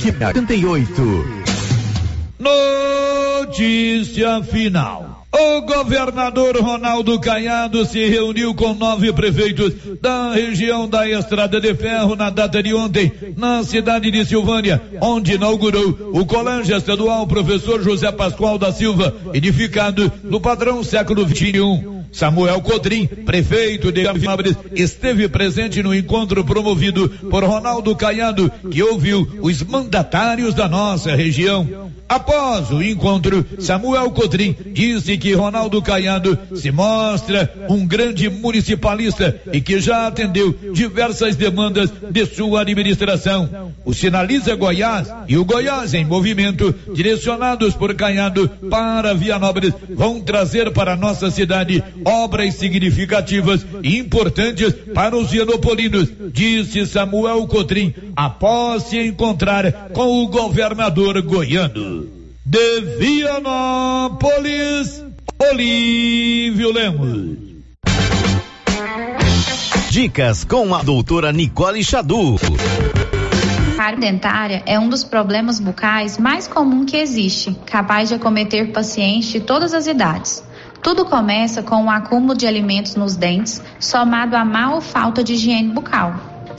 78. Notícia final. O governador Ronaldo Caiado se reuniu com nove prefeitos da região da Estrada de Ferro na data de ontem, na cidade de Silvânia, onde inaugurou o Colégio Estadual Professor José Pascoal da Silva, edificado no padrão século XXI. Samuel Codrim, prefeito de Nobres, esteve presente no encontro promovido por Ronaldo Caiado, que ouviu os mandatários da nossa região. Após o encontro, Samuel Codrim disse que Ronaldo Caiado se mostra um grande municipalista e que já atendeu diversas demandas de sua administração. O Sinaliza Goiás e o Goiás em Movimento, direcionados por Caiado para Vianópolis, vão trazer para nossa cidade obras significativas e importantes para os vianopolinos, disse Samuel Codrim, após se encontrar com o governador goiano. De Vianópolis, Olívio Lemos. Dicas com a doutora Nicole Xadu. cárie dentária é um dos problemas bucais mais comum que existe, capaz de acometer pacientes de todas as idades. Tudo começa com um acúmulo de alimentos nos dentes, somado à má ou falta de higiene bucal.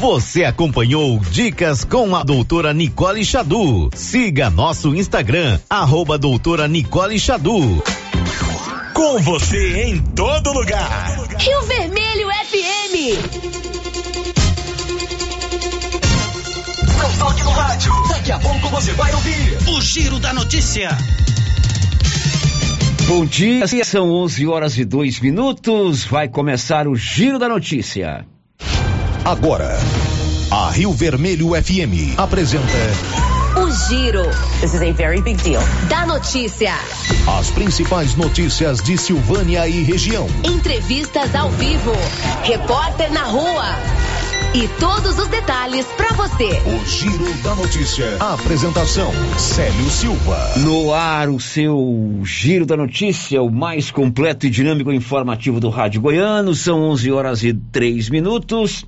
Você acompanhou Dicas com a doutora Nicole Xadu. Siga nosso Instagram, arroba doutora Nicole Xadu. Com você em todo lugar. Rio Vermelho FM. Não toque no rádio. Daqui a pouco você vai ouvir o Giro da Notícia. Bom dia, são 11 horas e 2 minutos. Vai começar o Giro da Notícia. Agora, a Rio Vermelho FM apresenta O Giro. This is a very big deal. Da notícia. as principais notícias de Silvânia e região. Entrevistas ao vivo. Repórter na rua. E todos os detalhes para você. O Giro da Notícia. Apresentação: Célio Silva. No ar, o seu Giro da Notícia, o mais completo e dinâmico informativo do Rádio Goiano. São 11 horas e 3 minutos.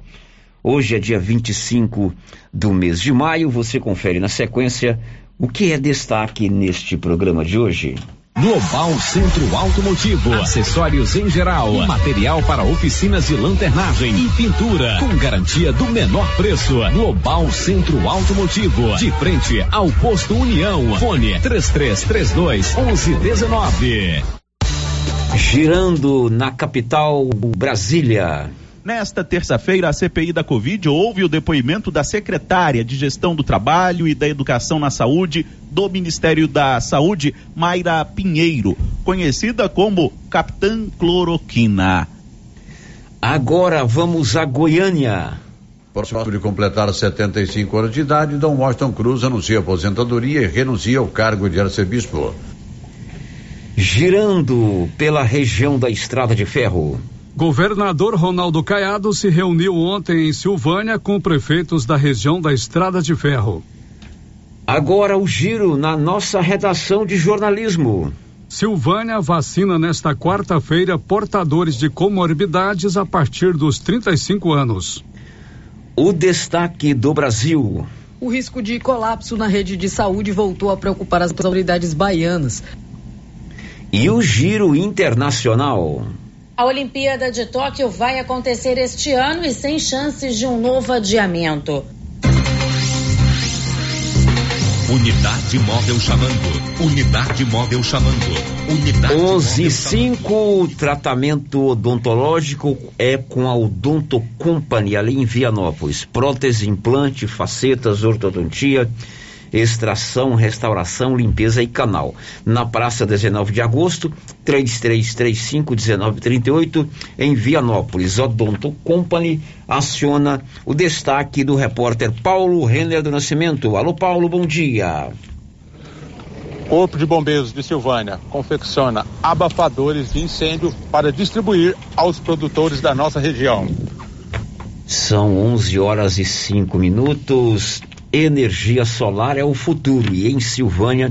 Hoje é dia 25 do mês de maio. Você confere na sequência o que é destaque neste programa de hoje. Global Centro Automotivo, acessórios em geral, material para oficinas de lanternagem e pintura, com garantia do menor preço. Global Centro Automotivo, de frente ao posto União. Fone 3332 1119. Girando na capital Brasília. Nesta terça-feira, a CPI da Covid houve o depoimento da secretária de Gestão do Trabalho e da Educação na Saúde do Ministério da Saúde, Mayra Pinheiro, conhecida como Capitã Cloroquina. Agora vamos a Goiânia. Próximo de completar 75 anos de idade, Dom Washington Cruz anuncia aposentadoria e renuncia ao cargo de arcebispo. Girando pela região da Estrada de Ferro. Governador Ronaldo Caiado se reuniu ontem em Silvânia com prefeitos da região da Estrada de Ferro. Agora o giro na nossa redação de jornalismo. Silvânia vacina nesta quarta-feira portadores de comorbidades a partir dos 35 anos. O destaque do Brasil. O risco de colapso na rede de saúde voltou a preocupar as autoridades baianas. E o giro internacional. A Olimpíada de Tóquio vai acontecer este ano e sem chances de um novo adiamento. Unidade Móvel chamando. Unidade Móvel chamando. Unidade 11 5, tratamento odontológico é com a Odonto Company, ali em Vianópolis. Prótese, implante, facetas, ortodontia, extração, restauração, limpeza e canal. Na praça 19 de agosto, 3335-1938, em Vianópolis. Odonto Company aciona o destaque do repórter Paulo Renner do Nascimento. Alô, Paulo, bom dia. Corpo de Bombeiros de Silvânia confecciona abafadores de incêndio para distribuir aos produtores da nossa região. São 11 horas e 5 minutos. Energia solar é o futuro e em Silvânia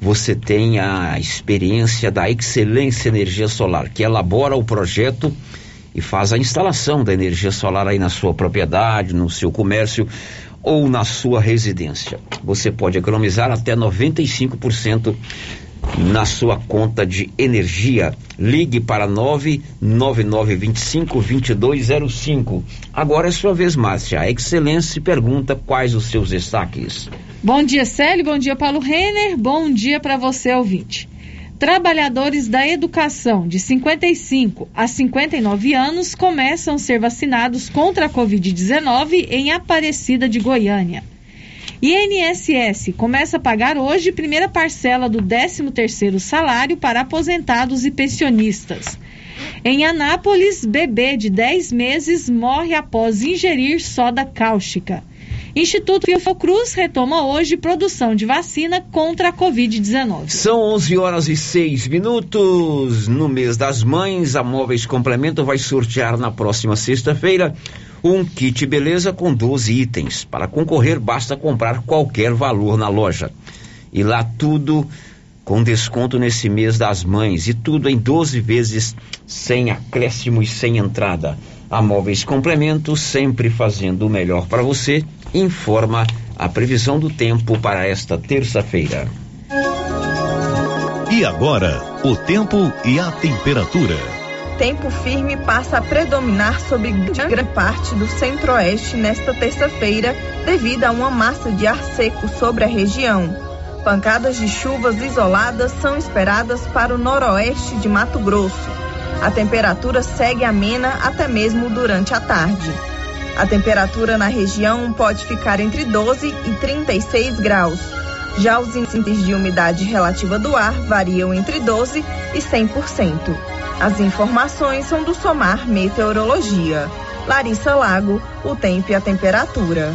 você tem a experiência da Excelência Energia Solar, que elabora o projeto e faz a instalação da energia solar aí na sua propriedade, no seu comércio ou na sua residência. Você pode economizar até 95% na sua conta de energia. Ligue para 99925-2205. Agora é sua vez, Márcia. A Excelência pergunta quais os seus destaques. Bom dia, Célio. Bom dia, Paulo Renner. Bom dia para você, ouvinte. Trabalhadores da educação de 55 a 59 anos começam a ser vacinados contra a Covid-19 em Aparecida de Goiânia. INSS começa a pagar hoje primeira parcela do 13º salário para aposentados e pensionistas. Em Anápolis, bebê de 10 meses morre após ingerir soda cáustica. Instituto Fiocruz retoma hoje produção de vacina contra a Covid-19. São 11 horas e 6 minutos. No mês das mães, a Móveis Complemento vai sortear na próxima sexta-feira um kit beleza com 12 itens. Para concorrer, basta comprar qualquer valor na loja. E lá tudo com desconto nesse mês das mães e tudo em 12 vezes sem acréscimo e sem entrada. A Móveis Complemento, sempre fazendo o melhor para você, informa a previsão do tempo para esta terça-feira. E agora, o tempo e a temperatura. Tempo firme passa a predominar sobre grande parte do centro-oeste nesta terça-feira, devido a uma massa de ar seco sobre a região. Pancadas de chuvas isoladas são esperadas para o noroeste de Mato Grosso. A temperatura segue amena até mesmo durante a tarde. A temperatura na região pode ficar entre 12 e 36 graus. Já os índices de umidade relativa do ar variam entre 12 e 100%. As informações são do Somar Meteorologia. Larissa Lago, o tempo e a temperatura.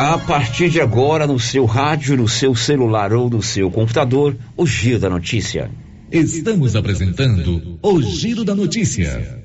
A partir de agora, no seu rádio, no seu celular ou no seu computador, o Giro da Notícia. Estamos apresentando o Giro da Notícia.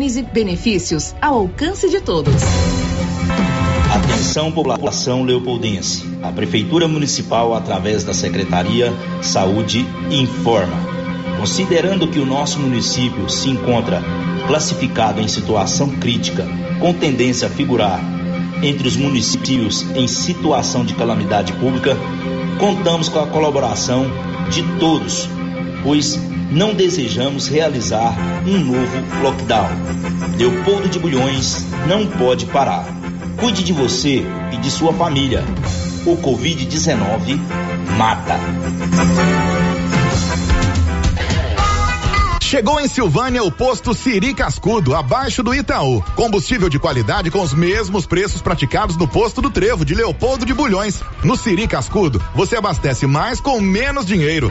Gênese Benefícios ao alcance de todos. Atenção população leopoldense. A Prefeitura Municipal, através da Secretaria Saúde, informa. Considerando que o nosso município se encontra classificado em situação crítica, com tendência a figurar entre os municípios em situação de calamidade pública, contamos com a colaboração de todos, pois não desejamos realizar um novo lockdown. Leopoldo de Bulhões não pode parar. Cuide de você e de sua família. O Covid-19 mata. Chegou em Silvânia o posto Siri Cascudo, abaixo do Itaú. Combustível de qualidade com os mesmos preços praticados no posto do Trevo de Leopoldo de Bulhões. No Siri Cascudo, você abastece mais com menos dinheiro.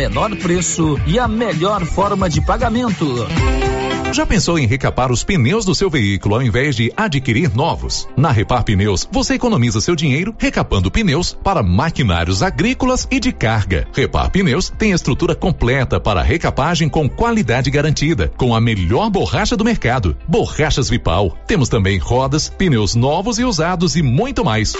menor preço e a melhor forma de pagamento. Já pensou em recapar os pneus do seu veículo ao invés de adquirir novos? Na Repar Pneus, você economiza seu dinheiro recapando pneus para maquinários agrícolas e de carga. Repar Pneus tem estrutura completa para recapagem com qualidade garantida, com a melhor borracha do mercado, borrachas Vipal. Temos também rodas, pneus novos e usados e muito mais.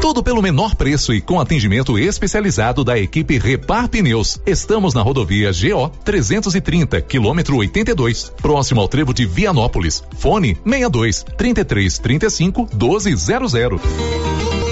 Tudo pelo menor preço e com atendimento especializado da equipe Repar Pneus. Estamos na rodovia GO 330, quilômetro 82, próximo ao trevo de Vianópolis. Fone 62 33 35 1200.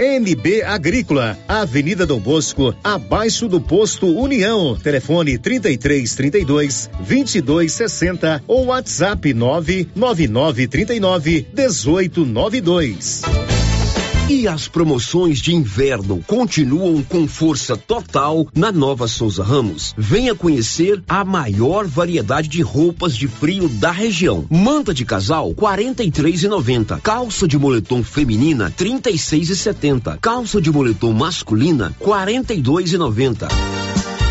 NB Agrícola, Avenida Dom Bosco, abaixo do posto União. Telefone 33 32 22 60 ou WhatsApp 999 39 18 92. E as promoções de inverno continuam com força total na Nova Souza Ramos. Venha conhecer a maior variedade de roupas de frio da região. Manta de casal 43,90. Calça de moletom feminina 36,70. Calça de moletom masculina 42,90. E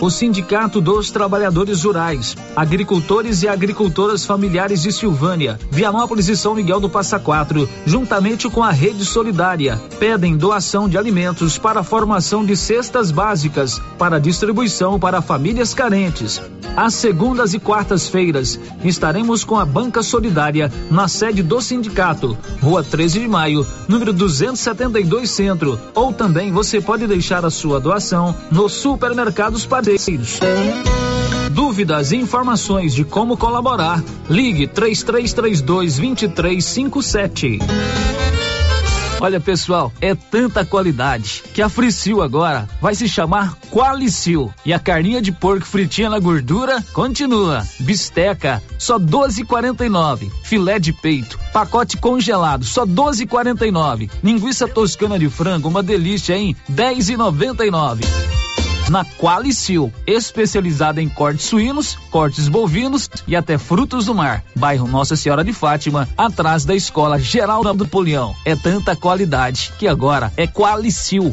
O Sindicato dos Trabalhadores Rurais, Agricultores e Agricultoras Familiares de Silvânia, Vianópolis e São Miguel do Passa Quatro, juntamente com a Rede Solidária, pedem doação de alimentos para a formação de cestas básicas para distribuição para famílias carentes. Às segundas e quartas-feiras, estaremos com a Banca Solidária na sede do sindicato, Rua 13 de Maio, número 272 Centro, ou também você pode deixar a sua doação no supermercados Dúvidas e informações de como colaborar, ligue 3332 2357. Olha, pessoal, é tanta qualidade que a Fricil agora vai se chamar Qualicil. E a carninha de porco fritinha na gordura continua. Bisteca, só 12,49. Filé de peito, pacote congelado, só 12,49. Linguiça toscana de frango, uma delícia, hein? 10,99 na Qualicil, especializada em cortes suínos, cortes bovinos e até frutos do mar. Bairro Nossa Senhora de Fátima, atrás da Escola Geral do Polião. É tanta qualidade que agora é Qualicil.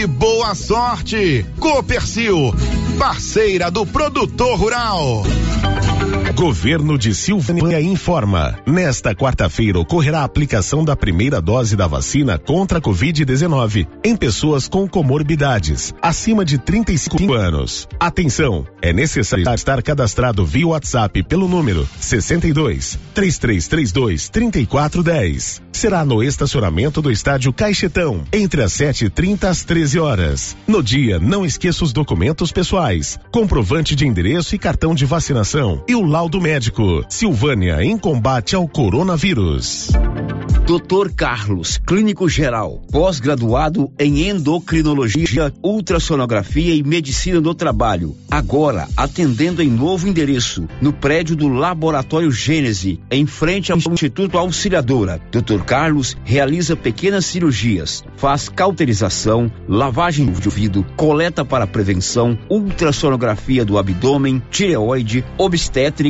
e boa sorte. Copercil, parceira do produtor rural. Governo de Silvânia informa. Nesta quarta-feira ocorrerá a aplicação da primeira dose da vacina contra a Covid-19 em pessoas com comorbidades acima de 35 anos. Atenção, é necessário estar cadastrado via WhatsApp pelo número 62 3332 3410. Será no estacionamento do estádio Caixetão, entre as 7h30 às 13 horas. No dia, não esqueça os documentos pessoais, comprovante de endereço e cartão de vacinação e o laudo médico. Silvânia em combate ao coronavírus. Dr. Carlos, clínico geral, pós-graduado em endocrinologia, ultrassonografia e medicina do trabalho. Agora atendendo em novo endereço, no prédio do Laboratório Gênese, em frente ao Instituto Auxiliadora. Dr. Carlos realiza pequenas cirurgias, faz cauterização, lavagem de ouvido, coleta para prevenção, ultrassonografia do abdômen, tireoide, obstétrica,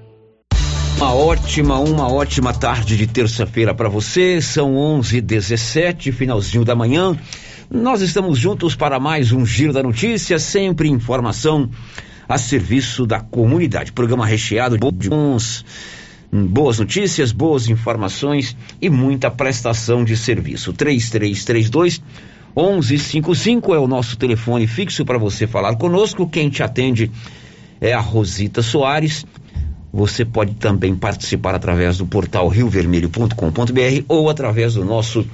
Uma ótima, uma ótima tarde de terça-feira para você. São 11:17, finalzinho da manhã. Nós estamos juntos para mais um Giro da Notícia, sempre informação a serviço da comunidade. Programa recheado de bons, boas notícias, boas informações e muita prestação de serviço. 3332 1155 é o nosso telefone fixo para você falar conosco. Quem te atende é a Rosita Soares. Você pode também participar através do portal riovermelho.com.br ou através do nosso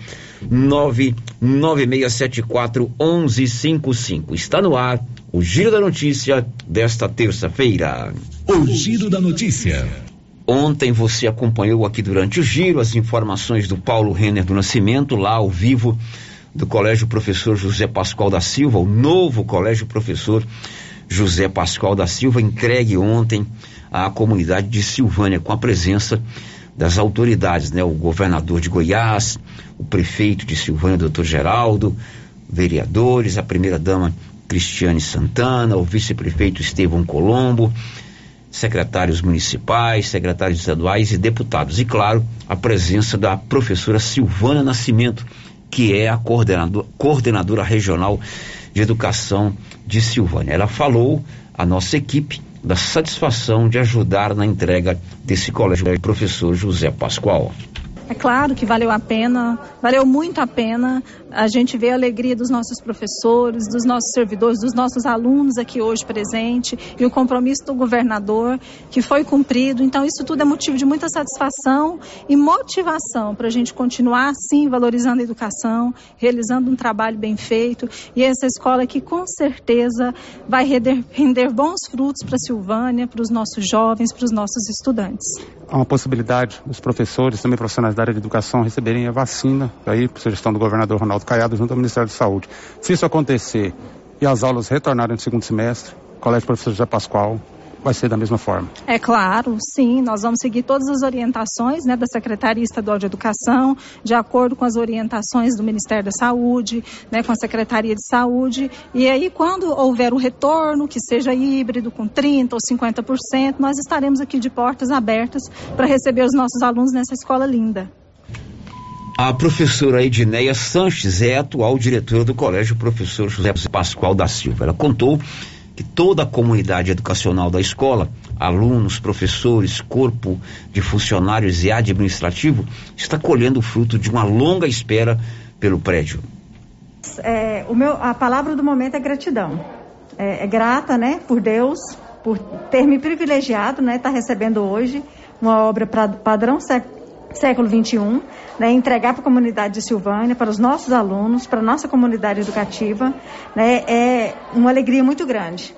99674 1155. Está no ar o Giro da Notícia desta terça-feira. O Giro da Notícia. Ontem você acompanhou aqui durante o giro as informações do Paulo Renner do Nascimento, lá ao vivo, do Colégio Professor José Pascoal da Silva, o novo Colégio Professor José Pascoal da Silva, entregue ontem à comunidade de Silvânia, com a presença das autoridades, né? O governador de Goiás, o prefeito de Silvânia, doutor Geraldo, vereadores, a primeira-dama Cristiane Santana, o vice-prefeito Estevão Colombo, secretários municipais, secretários estaduais e deputados. E, claro, a presença da professora Silvana Nascimento, que é a coordenador, coordenadora regional de educação de Silvânia. Ela falou à nossa equipe da satisfação de ajudar na entrega desse colégio professor José Pascoal. É claro que valeu a pena, valeu muito a pena. A gente vê a alegria dos nossos professores, dos nossos servidores, dos nossos alunos aqui hoje presente e o compromisso do governador que foi cumprido. Então, isso tudo é motivo de muita satisfação e motivação para a gente continuar, sim, valorizando a educação, realizando um trabalho bem feito e essa escola que com certeza vai render, bons frutos para a Silvânia, para os nossos jovens, para os nossos estudantes. Há uma possibilidade dos professores, também profissionais da área de educação, receberem a vacina aí, por sugestão do governador Ronaldo Caiado, junto ao Ministério da Saúde. Se isso acontecer e as aulas retornarem no segundo semestre, o Colégio Professor José Pascoal vai ser da mesma forma? É claro, sim. Nós vamos seguir todas as orientações né, da Secretaria Estadual de Educação, de acordo com as orientações do Ministério da Saúde, né, com a Secretaria de Saúde. E aí, quando houver o retorno, que seja híbrido, com 30% ou 50%, nós estaremos aqui de portas abertas para receber os nossos alunos nessa escola linda. A professora Edneia Sanches é atual diretora do Colégio Professor José Pascoal da Silva. Ela contou que toda a comunidade educacional da escola, alunos, professores, corpo de funcionários e administrativo, está colhendo o fruto de uma longa espera pelo prédio. É, o meu, a palavra do momento é gratidão. É, é grata, né, por Deus, por ter me privilegiado, né, estar tá recebendo hoje uma obra pra, padrão século XXI, né, entregar para a comunidade de Silvânia, para os nossos alunos, para a nossa comunidade educativa, né, é uma alegria muito grande.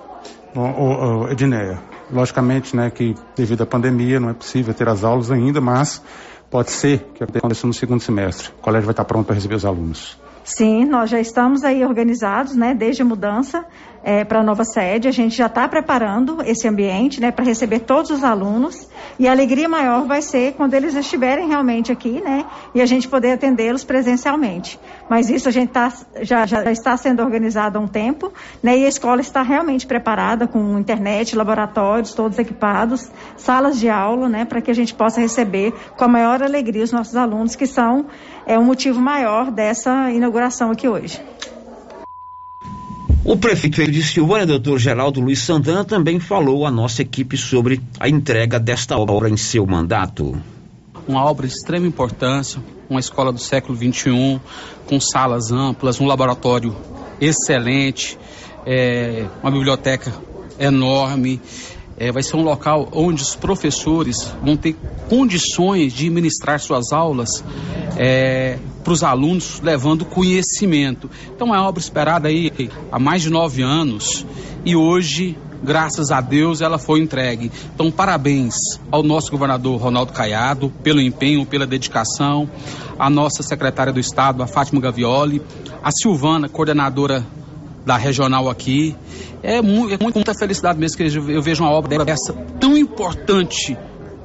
Bom, Edneia, logicamente né, que devido à pandemia não é possível ter as aulas ainda, mas pode ser que aconteça no segundo semestre. O colégio vai estar pronto para receber os alunos. Sim, nós já estamos aí organizados, né, desde a mudança é, para a nova sede. A gente já está preparando esse ambiente, né, para receber todos os alunos. E a alegria maior vai ser quando eles estiverem realmente aqui, né, e a gente poder atendê-los presencialmente. Mas isso a gente tá, já, já está sendo organizado há um tempo, né, e a escola está realmente preparada com internet, laboratórios todos equipados, salas de aula, né, para que a gente possa receber com a maior alegria os nossos alunos, que são é, um motivo maior dessa inauguração aqui hoje. O prefeito de Silvânia, doutor Geraldo Luiz Santana, também falou à nossa equipe sobre a entrega desta obra em seu mandato. Uma obra de extrema importância, uma escola do século XXI, com salas amplas, um laboratório excelente, é, uma biblioteca enorme, é, vai ser um local onde os professores vão ter condições de ministrar suas aulas é, para os alunos, levando conhecimento. Então é uma obra esperada aí há mais de nove anos e hoje graças a Deus ela foi entregue. Então, parabéns ao nosso governador Ronaldo Caiado pelo empenho, pela dedicação, a nossa secretária do Estado, a Fátima Gavioli, a Silvana, coordenadora da regional aqui. É, muito, é muita felicidade mesmo que eu vejo uma obra dessa tão importante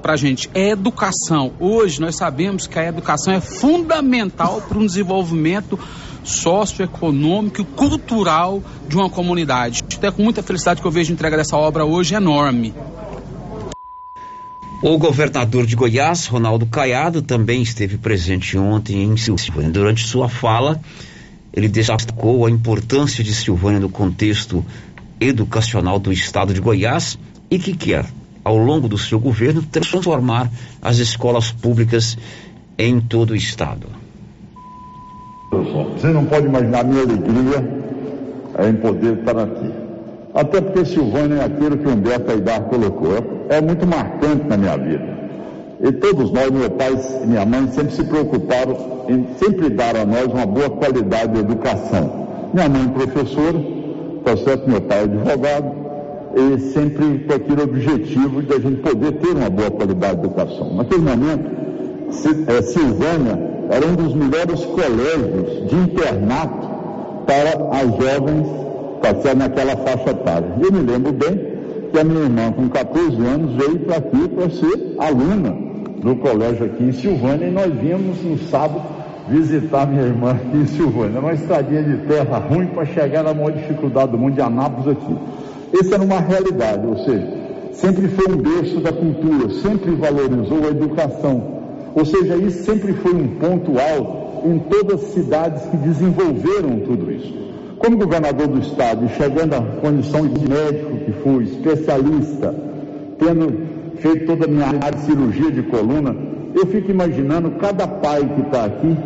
para a gente. É educação. Hoje nós sabemos que a educação é fundamental para um desenvolvimento socioeconômico e cultural de uma comunidade. É com muita felicidade que eu vejo a entrega dessa obra hoje enorme. O governador de Goiás, Ronaldo Caiado, também esteve presente ontem em Silvânia. Durante sua fala, ele destacou a importância de Silvânia no contexto educacional do estado de Goiás e que quer, ao longo do seu governo, transformar as escolas públicas em todo o estado. Você não pode imaginar a minha alegria em poder estar aqui. Até porque Silvânia é aquilo que Humberto Aidar colocou. É muito marcante na minha vida. E todos nós, meu pai e minha mãe, sempre se preocuparam em sempre dar a nós uma boa qualidade de educação. Minha mãe professora, tá? Meu pai advogado, e sempre com aquele objetivo de a gente poder ter uma boa qualidade de educação. Naquele momento, é, Silvânia era um dos melhores colégios de internato para as jovens, tá? Naquela faixa etária. Eu me lembro bem que a minha irmã, com 14 anos, veio para aqui para ser aluna do colégio aqui em Silvânia e nós viemos no sábado visitar minha irmã aqui em Silvânia. Uma estradinha de terra ruim para chegar na maior dificuldade do mundo de Anápolis aqui. Essa era uma realidade, ou seja, sempre foi um berço da cultura, sempre valorizou a educação. Ou seja, isso sempre foi um ponto alto em todas as cidades que desenvolveram tudo isso. Como governador do estado, chegando à condição de médico que fui, especialista, tendo feito toda a minha área de cirurgia de coluna, eu fico imaginando cada pai que está aqui,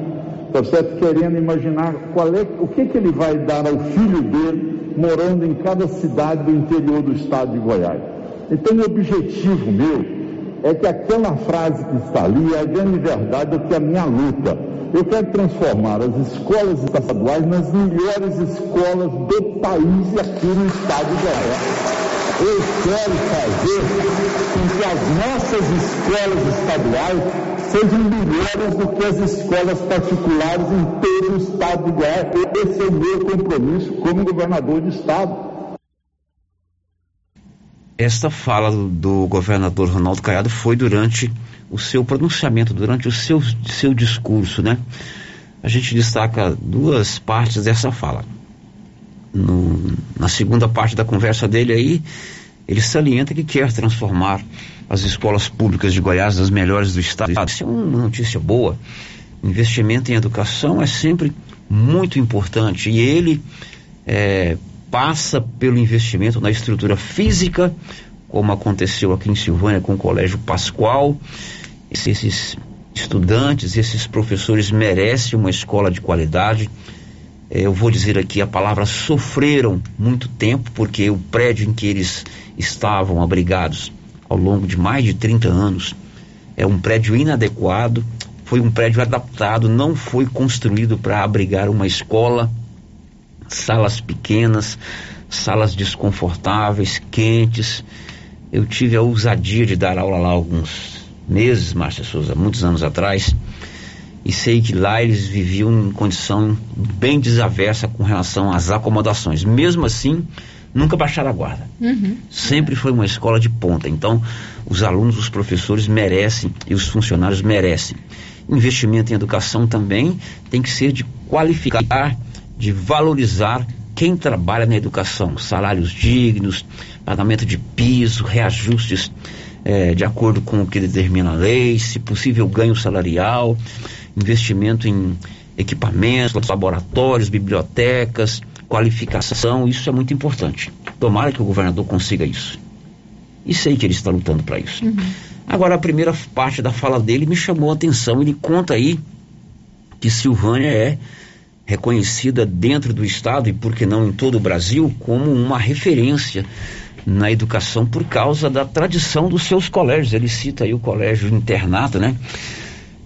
tá certo? Querendo imaginar qual é, o que, que ele vai dar ao filho dele morando em cada cidade do interior do estado de Goiás. Então, o objetivo meu é que aquela frase que está ali é a grande verdade do que é a minha luta. Eu quero transformar as escolas estaduais nas melhores escolas do país e aqui no estado de Goiás eu quero fazer com que as nossas escolas estaduais sejam melhores do que as escolas particulares em todo o estado de Goiás. Esse é o meu compromisso como governador de estado. esta fala do, do governador Ronaldo Caiado foi durante o seu pronunciamento, durante o seu, seu discurso, né? A gente destaca duas partes dessa fala. No, na segunda parte da conversa dele aí, ele salienta que quer transformar as escolas públicas de Goiás das melhores do estado. Isso é uma notícia boa. Investimento em educação é sempre muito importante e ele é, passa pelo investimento na estrutura física, como aconteceu aqui em Silvânia com o Colégio Pascoal. Esses estudantes, esses professores merecem uma escola de qualidade. É, eu vou dizer aqui a palavra sofreram muito tempo, porque o prédio em que eles estavam abrigados ao longo de mais de 30 anos é um prédio inadequado, foi um prédio adaptado, não foi construído para abrigar uma escola salas pequenas, salas desconfortáveis, quentes. Eu tive a ousadia de dar aula lá alguns meses, Márcia Souza, muitos anos atrás, e sei que lá eles viviam em condição bem desaversa com relação às acomodações. Mesmo assim, nunca baixaram a guarda. Uhum. Sempre foi uma escola de ponta. Então, os alunos, os professores merecem e os funcionários merecem. Investimento em educação também tem que ser de qualificar de valorizar quem trabalha na educação, salários dignos, pagamento de piso, reajustes é, de acordo com o que determina a lei, se possível ganho salarial, investimento em equipamentos, laboratórios, bibliotecas, qualificação, isso é muito importante. Tomara que o governador consiga isso. E sei que ele está lutando para isso. Uhum. Agora, a primeira parte da fala dele me chamou a atenção. Ele conta aí que Silvânia é reconhecida dentro do Estado e, por que não, em todo o Brasil, como uma referência na educação por causa da tradição dos seus colégios. Ele cita aí o colégio internato, né?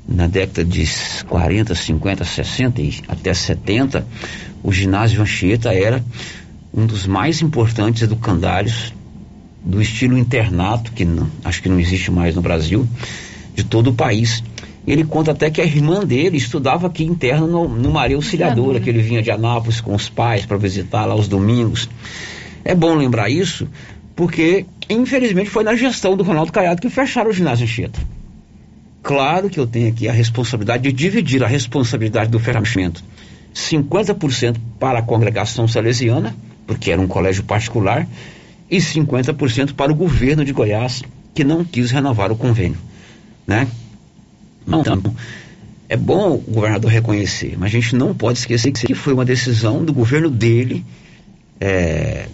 Na década de 40, 50, 60 e até 70, o ginásio Anchieta era um dos mais importantes educandários do estilo internato, que não, acho que não existe mais no Brasil, de todo o país. Ele conta até que a irmã dele estudava aqui interno no, no Maria Auxiliadora, que ele vinha de Anápolis com os pais para visitar lá aos domingos. É bom lembrar isso, porque infelizmente foi na gestão do Ronaldo Caiado que fecharam o ginásio Anchieta. Claro que eu tenho aqui a responsabilidade de dividir a responsabilidade do fechamento. 50% para a congregação salesiana, porque era um colégio particular, e 50% para o governo de Goiás, que não quis renovar o convênio, né? Então, é bom o governador reconhecer, mas a gente não pode esquecer que foi uma decisão do governo dele é,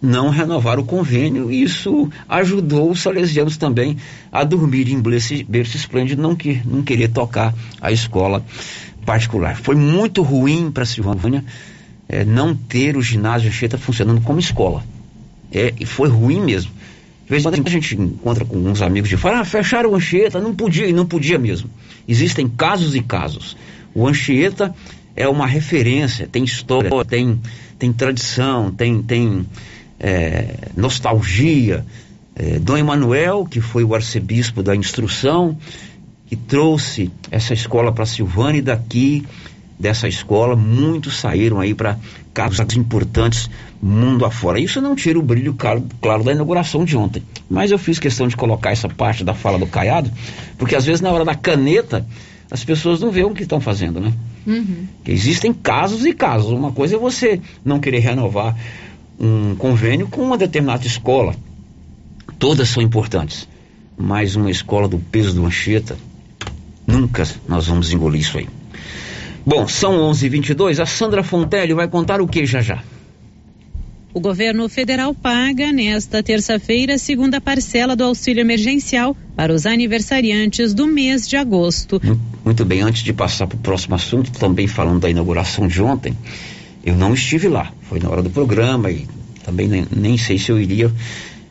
não renovar o convênio e isso ajudou os salesianos também a dormir em berço, esplêndido, não, que, não querer tocar a escola particular. Foi muito ruim para Silvânia é, não ter o ginásio Anchieta funcionando como escola. É, e foi ruim mesmo. De vez em quando a gente encontra com uns amigos de fora, ah, fecharam o Anchieta, não podia, e não podia mesmo. Existem casos e casos. O Anchieta é uma referência, tem história, tem, tem tradição, tem, tem é, nostalgia. É, Dom Emanuel, que foi o arcebispo da instrução, que trouxe essa escola para Silvânia e daqui dessa escola, muitos saíram aí para cargos importantes mundo afora. Isso não tira o brilho claro, claro, da inauguração de ontem. Mas eu fiz questão de colocar essa parte da fala do Caiado, porque às vezes na hora da caneta as pessoas não veem o que estão fazendo, né? Uhum. Existem casos e casos. Uma coisa é você não querer renovar um convênio com uma determinada escola. Todas são importantes. Mas uma escola do peso do Anchieta, nunca nós vamos engolir isso aí. Bom, são 11h22. A Sandra Fontelli vai contar o que já já? O governo federal paga nesta terça-feira a segunda parcela do auxílio emergencial para os aniversariantes do mês de agosto. Muito bem, antes de passar para o próximo assunto, também falando da inauguração de ontem, eu não estive lá. Foi na hora do programa e também nem, nem sei se eu iria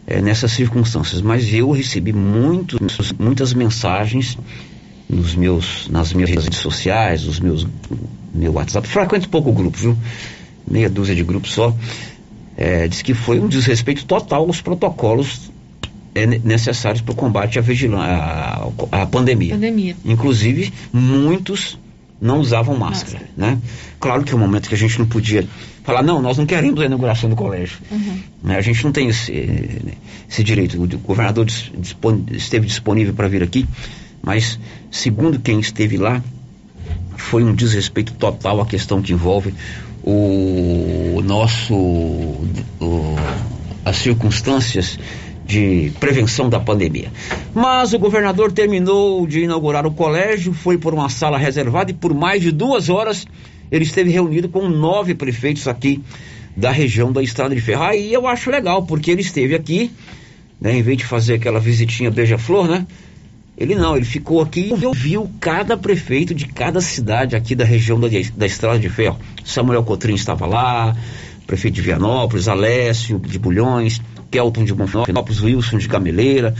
é, nessas circunstâncias, mas eu recebi muitos, muitas mensagens nos meus, nas minhas redes sociais, os meus meu WhatsApp. Frequento pouco grupo, viu? Meia dúzia de grupos só. É, diz que foi um desrespeito total aos protocolos é, necessários para o combate à, vigilância, à, pandemia. pandemia. Inclusive, muitos não usavam máscara, máscara, né? Claro que é um momento que a gente não podia falar, não, nós não queremos a inauguração do colégio. Uhum. Né? A gente não tem esse, esse direito. O governador esteve disponível para vir aqui, mas, segundo quem esteve lá, foi um desrespeito total à questão que envolve o nosso. O, as circunstâncias de prevenção da pandemia. Mas o governador terminou de inaugurar o colégio, foi por uma sala reservada e por mais de duas horas ele esteve reunido com nove prefeitos aqui da região da Estrada de Ferro. Aí eu acho legal, porque ele esteve aqui, né, em vez de fazer aquela visitinha beija-flor, né? Ele não, ele ficou aqui e ouviu cada prefeito de cada cidade aqui da região da, da Estrada de Ferro. Samuel Cotrim estava lá, prefeito de Vianópolis, Alessio de Bulhões, Kelton de Bonfinópolis, Wilson de Gameleira,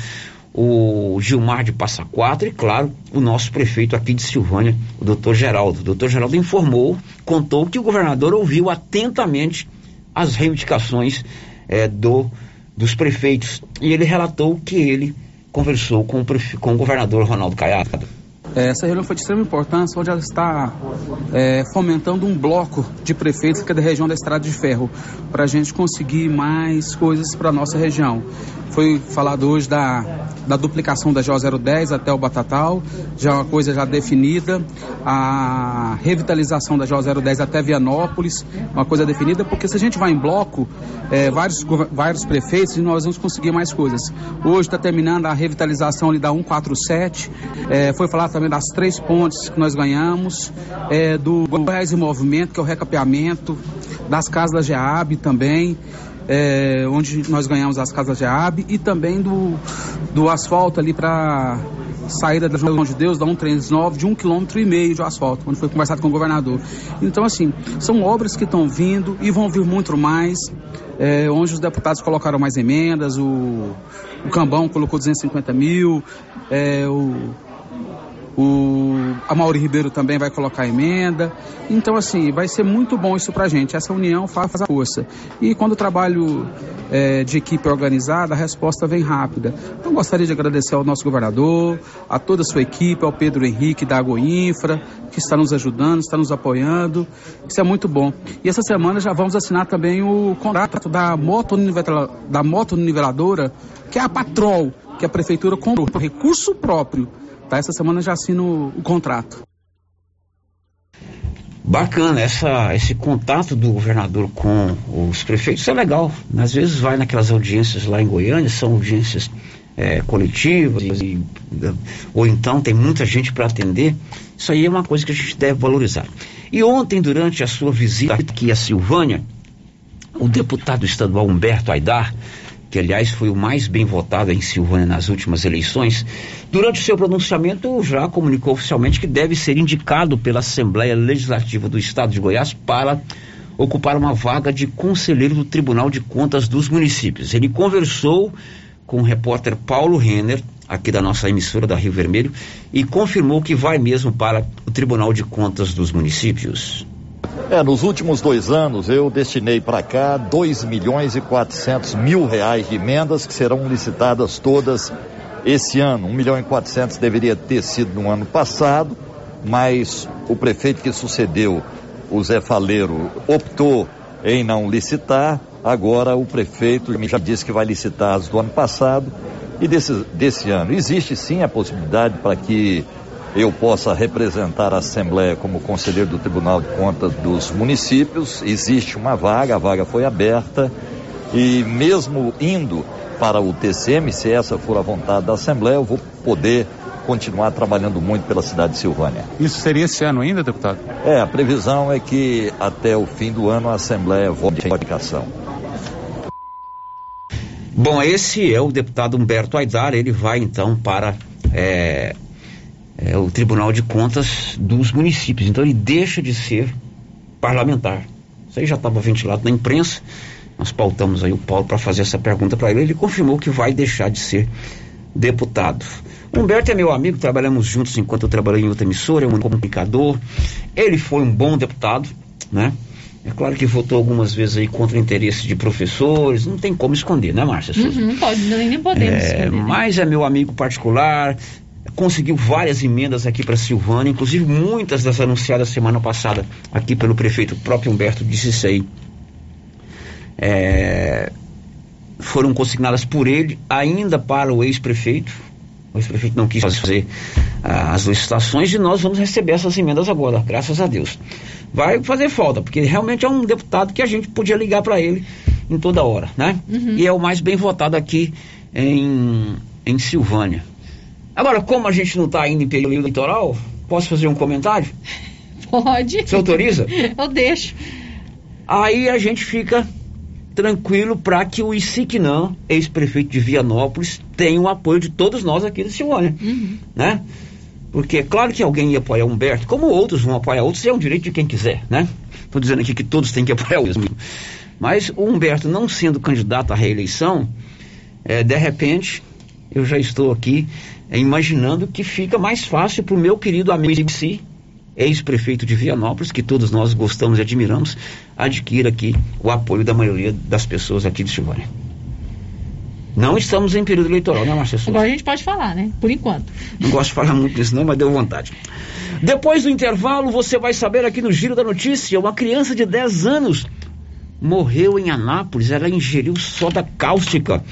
o Gilmar de Passa Quatro e, claro, o nosso prefeito aqui de Silvânia, o doutor Geraldo. O doutor Geraldo informou, contou que o governador ouviu atentamente as reivindicações é, do, dos prefeitos e ele relatou que ele conversou com o, com o governador Ronaldo Caiado. É, essa reunião foi de extrema importância, onde ela está é, fomentando um bloco de prefeitos que é da região da Estrada de Ferro, para a gente conseguir mais coisas para a nossa região. Foi falado hoje da, da duplicação da GO010 até o Batatal, já é uma coisa já definida. A revitalização da GO010 até Vianópolis, uma coisa definida, porque se a gente vai em bloco, é, vários, vários prefeitos, nós vamos conseguir mais coisas. Hoje está terminando a revitalização ali da 147, é, foi falar também das três pontes que nós ganhamos, é, do Goiás em Movimento, que é o recapeamento, das casas da GEAB também é, onde nós ganhamos as casas de AB e também do, do asfalto ali para saída da João de Deus, da 139, de um quilômetro e meio de asfalto, onde foi conversado com o governador. Então, assim, são obras que estão vindo e vão vir muito mais, é, onde os deputados colocaram mais emendas, o, o Cambão colocou 250 mil, é, o o, a Mauri Ribeiro também vai colocar emenda. Então, assim, vai ser muito bom isso pra gente. Essa união faz a força. E quando o trabalho é, de equipe é organizado, a resposta vem rápida. Então, gostaria de agradecer ao nosso governador, a toda a sua equipe, ao Pedro Henrique da Agoinfra, que está nos ajudando, está nos apoiando. Isso é muito bom. E essa semana já vamos assinar também o contrato da moto, da moto niveladora, que é a Patrol, que a prefeitura comprou recurso próprio Tá? Essa semana já assino o contrato. Bacana, essa, esse contato do governador com os prefeitos é legal. Às vezes vai naquelas audiências lá em Goiânia, são audiências é, coletivas, e, ou então tem muita gente para atender. Isso aí é uma coisa que a gente deve valorizar. E ontem, durante a sua visita aqui a Silvânia, o deputado estadual Humberto Aidar que aliás foi o mais bem votado em Silvânia nas últimas eleições, durante seu pronunciamento já comunicou oficialmente que deve ser indicado pela Assembleia Legislativa do Estado de Goiás para ocupar uma vaga de conselheiro do Tribunal de Contas dos Municípios. Ele conversou com o repórter Paulo Renner, aqui da nossa emissora da Rio Vermelho, e confirmou que vai mesmo para o Tribunal de Contas dos Municípios. É, nos últimos dois anos eu destinei para cá 2 milhões e 400 mil reais de emendas que serão licitadas todas esse ano. 1 milhão e 400 deveria ter sido no ano passado, mas o prefeito que sucedeu, o Zé Faleiro, optou em não licitar. Agora o prefeito já disse que vai licitar as do ano passado e desse, desse ano. Existe sim a possibilidade para que eu possa representar a Assembleia como conselheiro do Tribunal de Contas dos municípios. Existe uma vaga, a vaga foi aberta e mesmo indo para o TCM, se essa for a vontade da Assembleia, eu vou poder continuar trabalhando muito pela cidade de Silvânia. Isso seria esse ano ainda, deputado? É, a previsão é que até o fim do ano a Assembleia vote a indicação. Bom, esse é o deputado Humberto Aidar, ele vai então para é, é, o Tribunal de Contas dos municípios. Então ele deixa de ser parlamentar. Isso aí já estava ventilado na imprensa. Nós pautamos aí o Paulo para fazer essa pergunta para ele. Ele confirmou que vai deixar de ser deputado. Humberto é meu amigo, trabalhamos juntos enquanto eu trabalhei em outra emissora, é um comunicador. Ele foi um bom deputado, né? É claro que votou algumas vezes aí contra o interesse de professores, não tem como esconder, né, Márcia? Uhum, pode, nem podemos é, esconder. Né? Mas é meu amigo particular, conseguiu várias emendas aqui para Silvânia, inclusive muitas das anunciadas semana passada aqui pelo prefeito próprio Humberto disse isso aí. é, foram consignadas por ele ainda para o ex-prefeito. O ex-prefeito não quis fazer ah, as licitações e nós vamos receber essas emendas agora, graças a Deus. Vai fazer falta, porque realmente é um deputado que a gente podia ligar para ele em toda hora, né? Uhum. E é o mais bem votado aqui em, em Silvânia. Agora, como a gente não está ainda em período eleitoral, posso fazer um comentário? Pode. Você autoriza? Eu deixo. Aí a gente fica tranquilo para que o Isiquinã, ex-prefeito de Vianópolis, tenha o apoio de todos nós aqui de Silvânia, Uhum. né? Porque é claro que alguém ia apoiar o Humberto, como outros vão apoiar outros, é um direito de quem quiser, né? Estou dizendo aqui que todos têm que apoiar o mesmo. Mas o Humberto não sendo candidato à reeleição, é, de repente, eu já estou aqui é, imaginando que fica mais fácil para o meu querido amigo si, ex-prefeito de Vianópolis, que todos nós gostamos e admiramos, adquira aqui o apoio da maioria das pessoas aqui de Silvânia. Não estamos em período eleitoral, né, Márcia Souza? Agora a gente pode falar, né? Por enquanto. Não gosto de falar muito disso não, mas deu vontade. Depois do intervalo, você vai saber aqui no Giro da Notícia, uma criança de 10 anos morreu em Anápolis, ela ingeriu soda cáustica.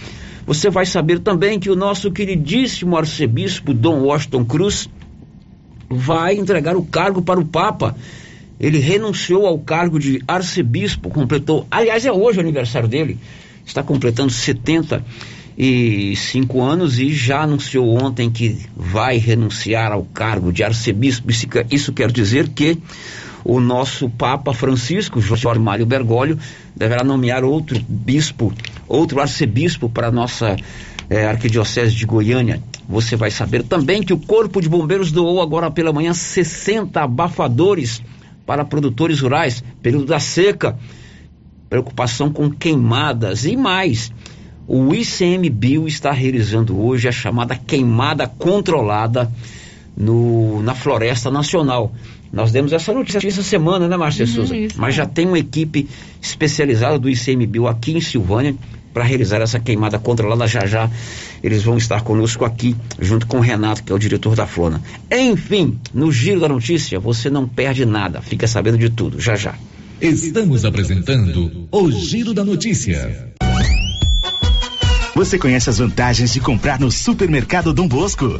Você vai saber também que o nosso queridíssimo arcebispo Dom Washington Cruz vai entregar o cargo para o Papa. Ele renunciou ao cargo de arcebispo, completou, aliás, é hoje o aniversário dele, está completando 75 anos e já anunciou ontem que vai renunciar ao cargo de arcebispo. Isso, quer- dizer que o nosso Papa Francisco, Jorge Mário Bergoglio, deverá nomear outro bispo, outro arcebispo para a nossa eh, arquidiocese de Goiânia. Você vai saber também que o Corpo de Bombeiros doou agora pela manhã 60 abafadores para produtores rurais, período da seca, preocupação com queimadas e mais. O ICMBio está realizando hoje a chamada queimada controlada no, na Floresta Nacional. Nós demos essa notícia essa semana, né, Márcia Uhum, Souza? isso Mas já tem uma equipe especializada do ICMBio aqui em Silvânia para realizar essa queimada controlada já já. Eles vão estar conosco aqui, junto com o Renato, que é o diretor da Flona. Enfim, no Giro da Notícia, você não perde nada, fica sabendo de tudo, já já. Estamos apresentando o Giro da Notícia. Você conhece as vantagens de comprar no Supermercado Dom Bosco?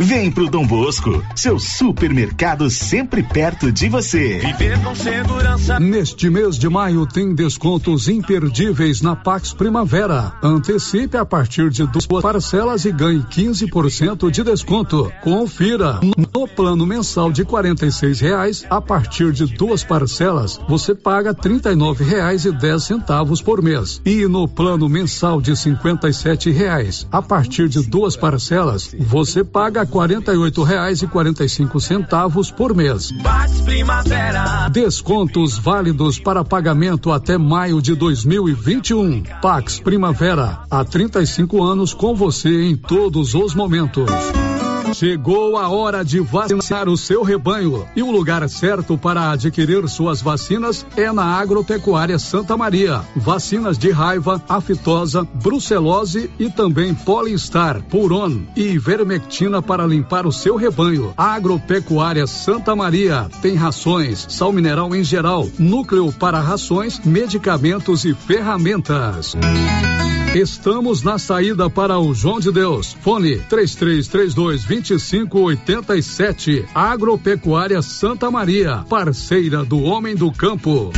Vem pro Dom Bosco, seu supermercado sempre perto de você. Viver com segurança. Neste mês de maio tem descontos imperdíveis na Pax Primavera. Antecipe a partir de duas parcelas e ganhe 15% de desconto. Confira. No plano mensal de R$ reais, a partir de duas parcelas, você paga R$ 39,10 por mês. E no plano mensal de 57 reais, a partir de duas parcelas, você paga R$ 48,45 por mês. Descontos válidos para pagamento até maio de 2021. Pax Primavera, há 35 anos com você em todos os momentos. Chegou a hora de vacinar o seu rebanho e o lugar certo para adquirir suas vacinas é na Agropecuária Santa Maria. Vacinas de raiva, aftosa, brucelose e também Polistar, Puron e Vermectina para limpar o seu rebanho. Agropecuária Santa Maria tem rações, sal mineral em geral, núcleo para rações, medicamentos e ferramentas. Estamos na saída para o João de Deus. Fone 3332 2587. Agropecuária Santa Maria, parceira do homem do campo.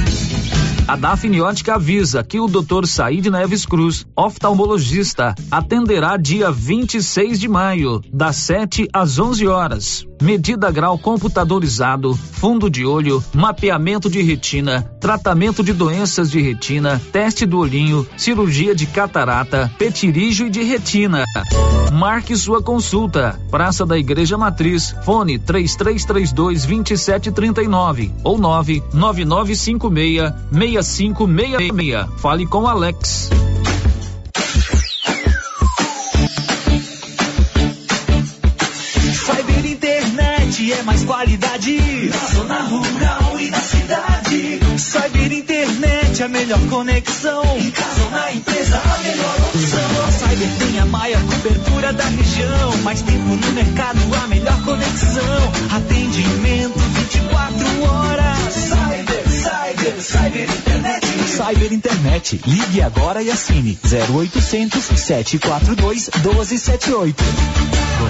A Dafniótica avisa que o Dr. Said Neves Cruz, oftalmologista, atenderá dia 26 de maio, das 7 às 11 horas. Medida grau computadorizado, fundo de olho, mapeamento de retina, tratamento de doenças de retina, teste do olhinho, cirurgia de catarata, petirígio e de retina. Marque sua consulta. Praça da Igreja Matriz, fone 3332 2739 ou 99956 6566. Fale com Alex. Cyber internet é mais qualidade na zona rural e na cidade. Cyber internet é a melhor conexão. Em casa ou na empresa, a melhor opção. A Cyber tem a maior cobertura da região. Mais tempo no mercado, a melhor conexão. Atendimento 24 horas. Cyber Cyber, Cyber Internet. Ligue agora e assine 0800 742 1278.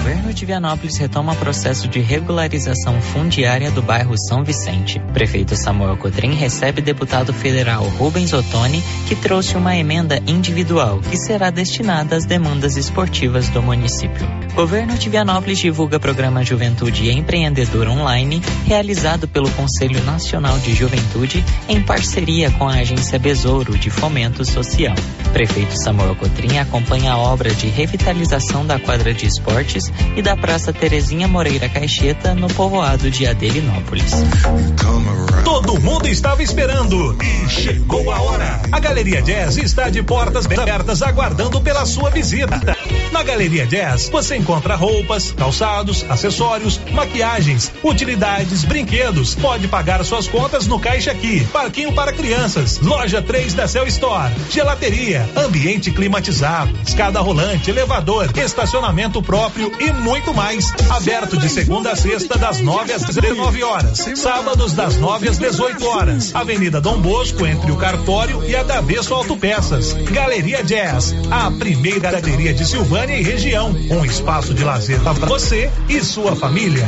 Governo de Vianópolis retoma processo de regularização fundiária do bairro São Vicente. Prefeito Samuel Cotrim recebe deputado federal Rubens Ottoni, que trouxe uma emenda individual que será destinada às demandas esportivas do município. Governo de Vianópolis divulga programa Juventude Empreendedor Online, realizado pelo Conselho Nacional de Juventude em parceria com a agência Besouro de Fomento Social. Prefeito Samuel Cotrim acompanha a obra de revitalização da quadra de esportes e da Praça Terezinha Moreira Caixeta no povoado de Adelinópolis. Todo mundo estava esperando e chegou a hora. A Galeria Jazz está de portas abertas aguardando pela sua visita. Na Galeria Jazz você encontra roupas, calçados, acessórios, maquiagens, utilidades, brinquedos. Pode pagar suas contas no caixa aqui. Parquinho para crianças, loja 3 da Cell Store, gelateria, ambiente climatizado, escada rolante, elevador, estacionamento próprio e muito mais. Aberto de segunda a sexta das 9 às 19 horas. Sábados das 9 às 18 horas. Avenida Dom Bosco entre o Cartório e a Davesso Autopeças. Galeria Jazz, a primeira galeria de Silvânia e região. Um espaço de lazer para você e sua família.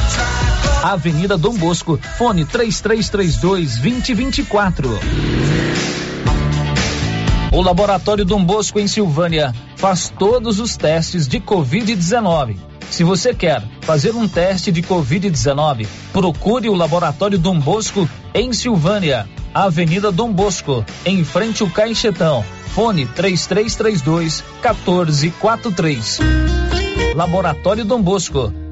Avenida Dom Bosco, fone 3332 2024. O Laboratório Dom Bosco em Silvânia faz todos os testes de Covid-19. Se você quer fazer um teste de Covid-19, procure o Laboratório Dom Bosco em Silvânia, Avenida Dom Bosco, em frente ao Caixetão. Fone 3332 1443. Laboratório Dom Bosco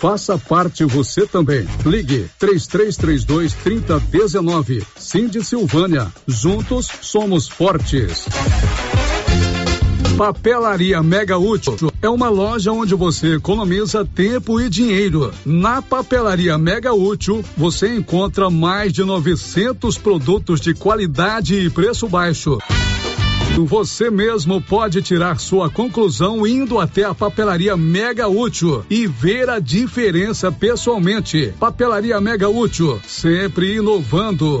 Faça parte você também. Ligue 3332 3019. Cindy Silvânia. Juntos somos fortes. Papelaria Mega Útil é uma loja onde você economiza tempo e dinheiro. Na Papelaria Mega Útil, você encontra mais de 900 produtos de qualidade e preço baixo. Você mesmo pode tirar sua conclusão indo até a papelaria Mega Útil e ver a diferença pessoalmente. Papelaria Mega Útil, sempre inovando.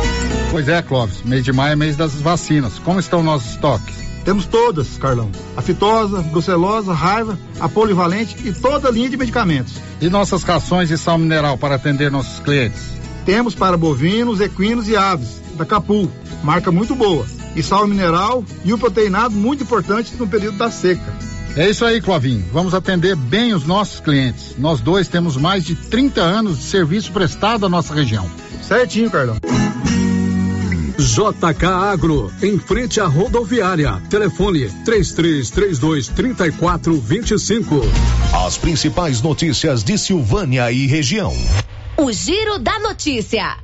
Pois é, Clóvis. Mês de maio é mês das vacinas. Como estão nossos estoques? Temos todas, Carlão. A fitosa, brucelosa, raiva, a polivalente e toda a linha de medicamentos. E nossas rações de sal mineral para atender nossos clientes? Temos para bovinos, equinos e aves, da Capu, marca muito boa. E sal mineral e o proteinado muito importante no período da seca. É isso aí, Clovinho. Vamos atender bem os nossos clientes. Nós dois temos mais de 30 anos de serviço prestado à nossa região. Certinho, Carlão. JK Agro, em frente à rodoviária. Telefone 3332 3425. As principais notícias de Silvânia e região. O Giro da Notícia.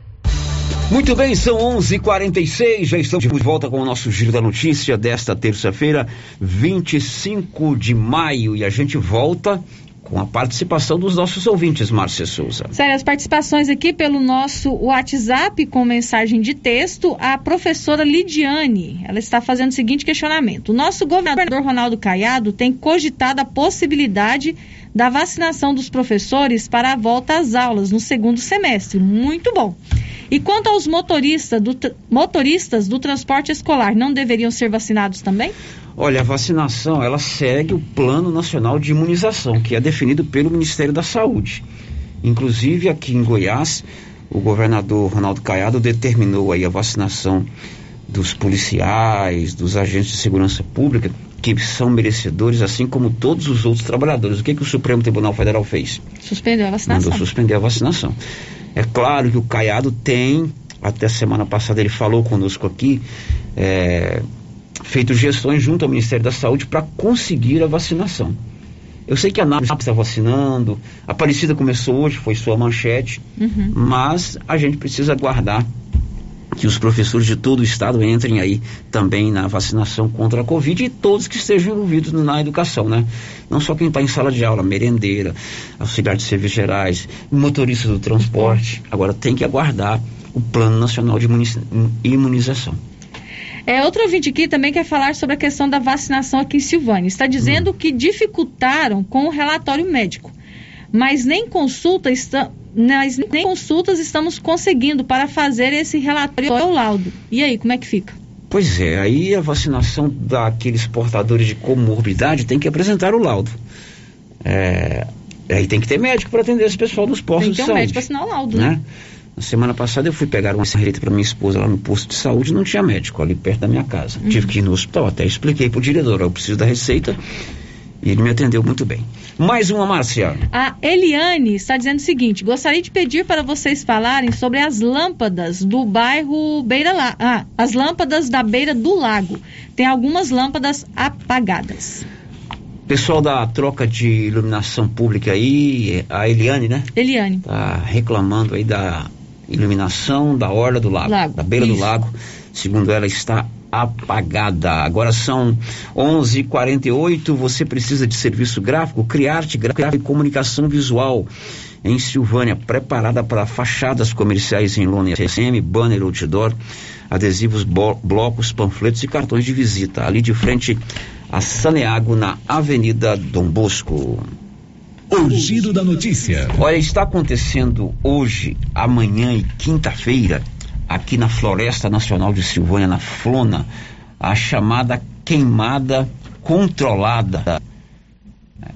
Muito bem, são 11:46. Já estamos de volta com o nosso giro da notícia desta terça-feira, 25 de maio, e a gente volta com a participação dos nossos ouvintes, Márcia Souza. Sério, as participações aqui pelo nosso WhatsApp com mensagem de texto, a professora Lidiane, ela está fazendo o seguinte questionamento. O nosso governador Ronaldo Caiado tem cogitado a possibilidade da vacinação dos professores para a volta às aulas no segundo semestre. Muito bom. E quanto aos motoristas do, motoristas do transporte escolar, não deveriam ser vacinados também? Olha, a vacinação, ela segue o Plano Nacional de Imunização, que é definido pelo Ministério da Saúde. Inclusive, aqui em Goiás, o governador Ronaldo Caiado determinou aí a vacinação dos policiais, dos agentes de segurança pública, que são merecedores, assim como todos os outros trabalhadores. O que, que o Supremo Tribunal Federal fez? Suspendeu a vacinação. Mandou suspender a vacinação. É claro que o Caiado tem, até semana passada ele falou conosco aqui, é, feito gestões junto ao Ministério da Saúde para conseguir a vacinação. Eu sei que a NAP está vacinando, a Aparecida começou hoje, foi sua manchete, uhum. mas a gente precisa aguardar que os professores de todo o estado entrem aí também na vacinação contra a Covid e todos que estejam envolvidos na educação, né? Não só quem está em sala de aula, merendeira, auxiliar de serviços gerais, motorista do transporte. Agora tem que aguardar o Plano Nacional de Imunização. É, outro ouvinte aqui também quer falar sobre a questão da vacinação aqui em Silvânia. Está dizendo hum. que dificultaram com o relatório médico, mas nem consulta está, nem consultas estamos conseguindo para fazer esse relatório ou laudo. E aí, como é que fica? Pois é, aí a vacinação daqueles portadores de comorbidade tem que apresentar o laudo. É, aí tem que ter médico para atender esse pessoal dos postos de saúde. Tem que ter um médico para assinar o laudo, né? né? Na semana passada eu fui pegar uma receita para minha esposa lá no posto de saúde, não tinha médico ali perto da minha casa. Uhum. Tive que ir no hospital, até expliquei para o diretor, eu preciso da receita, e ele me atendeu muito bem. Mais uma, Márcia. A Eliane está dizendo o seguinte: gostaria de pedir para vocês falarem sobre as lâmpadas do bairro Beira Lago. Ah, as lâmpadas da beira do lago. Tem algumas lâmpadas apagadas. Pessoal da troca de iluminação pública aí, a Eliane, né? Eliane. Tá reclamando aí da iluminação da orla do lago, lago. da beira Isso. do lago. Segundo ela, está apagada. Agora são 11:48. Você precisa de serviço gráfico, Criarte Gráfico e Comunicação Visual em Silvânia, preparada para fachadas comerciais em lona SM, banner, outdoor, adesivos, blocos, panfletos e cartões de visita. Ali de frente a Saneago, na Avenida Dom Bosco. O giro da notícia. Olha, está acontecendo hoje, amanhã e quinta-feira aqui na Floresta Nacional de Silvânia, na Flona, a chamada queimada controlada.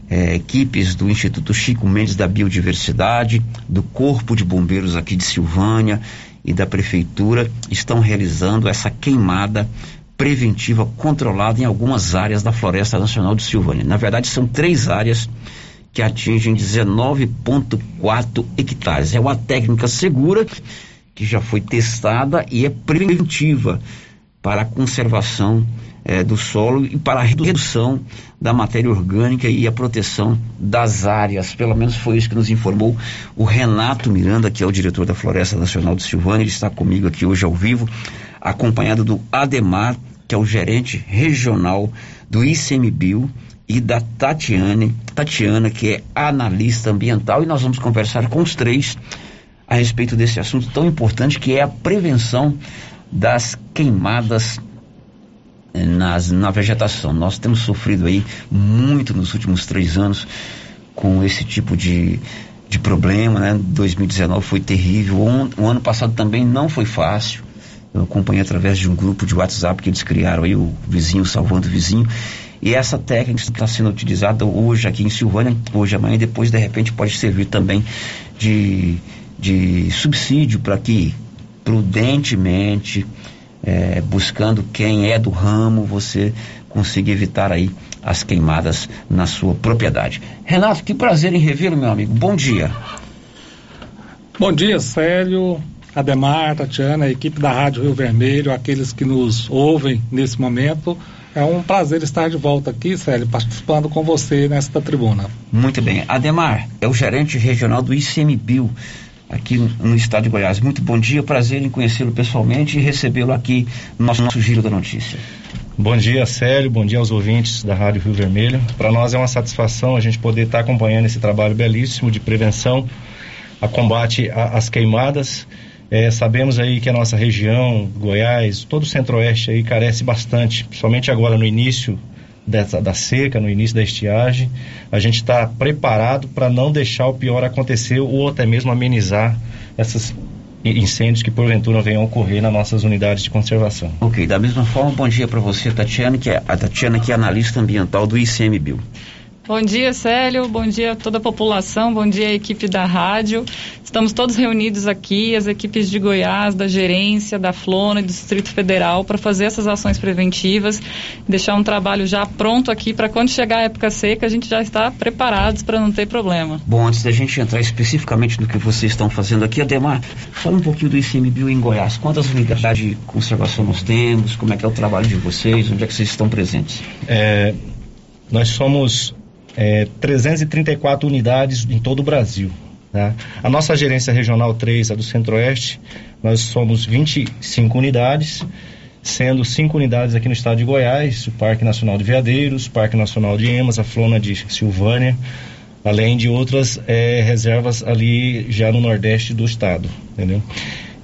É, equipes do Instituto Chico Mendes da Biodiversidade, do Corpo de Bombeiros aqui de Silvânia e da Prefeitura estão realizando essa queimada preventiva controlada em algumas áreas da Floresta Nacional de Silvânia. Na verdade, são três áreas que atingem 19,4 hectares. É uma técnica segura que já foi testada e é preventiva para a conservação eh, do solo e para a redução da matéria orgânica e a proteção das áreas. Pelo menos foi isso que nos informou o Renato Miranda, que é o diretor da Floresta Nacional de Silvânia. Ele está comigo aqui hoje ao vivo, acompanhado do Ademar, que é o gerente regional do ICMBio, e da Tatiane, Tatiana, que é analista ambiental, e nós vamos conversar com os três a respeito desse assunto tão importante que é a prevenção das queimadas eh, nas, na vegetação. Nós temos sofrido aí muito nos últimos três anos com esse tipo de, de problema, né? 2019 foi terrível, o, o ano passado também não foi fácil, Eu acompanhei através de um grupo de WhatsApp que eles criaram aí, o vizinho salvando o vizinho. E essa técnica está sendo utilizada hoje aqui em Silvânia, hoje, amanhã, depois, de repente, pode servir também de, de subsídio para que, prudentemente, é, buscando quem é do ramo, você consiga evitar aí as queimadas na sua propriedade. Renato, que prazer em revê-lo, meu amigo. Bom dia. Bom dia, Célio, Ademar, Tatiana, a equipe da Rádio Rio Vermelho, aqueles que nos ouvem nesse momento. É um prazer estar de volta aqui, Célio, participando com você nesta tribuna. Muito bem. Ademar é o gerente regional do ICMBio, aqui no, estado de Goiás. Muito bom dia, prazer em conhecê-lo pessoalmente e recebê-lo aqui no nosso, nosso Giro da Notícia. Bom dia, Célio. Bom dia aos ouvintes da Rádio Rio Vermelho. Para nós é uma satisfação a gente poder estar acompanhando esse trabalho belíssimo de prevenção a combate às queimadas é, sabemos aí que a nossa região, Goiás, todo o centro-oeste aí carece bastante, principalmente agora no início dessa, da seca, no início da estiagem. A gente está preparado para não deixar o pior acontecer ou até mesmo amenizar esses incêndios que porventura venham a ocorrer nas nossas unidades de conservação. Ok, da mesma forma, bom dia para você, Tatiana, que é a Tatiana que é analista ambiental do ICMBio. Bom dia, Célio. Bom dia a toda a população. Bom dia, equipe da rádio. Estamos todos reunidos aqui, as equipes de Goiás, da gerência, da Flona e do Distrito Federal, para fazer essas ações preventivas, deixar um trabalho já pronto aqui para quando chegar a época seca, a gente já está preparados para não ter problema. Bom, antes da gente entrar especificamente no que vocês estão fazendo aqui, Ademar, fala um pouquinho do ICMBio em Goiás. Quantas unidades de conservação nós temos? Como é que é o trabalho de vocês? Onde é que vocês estão presentes? É, nós somos é, 334 unidades em todo o Brasil. Tá? A nossa gerência regional 3, a do Centro-Oeste, nós somos 25 unidades, sendo 5 unidades aqui no estado de Goiás, o Parque Nacional de Veadeiros, o Parque Nacional de Emas, a Flona de Silvânia, além de outras é, reservas ali já no nordeste do estado, entendeu?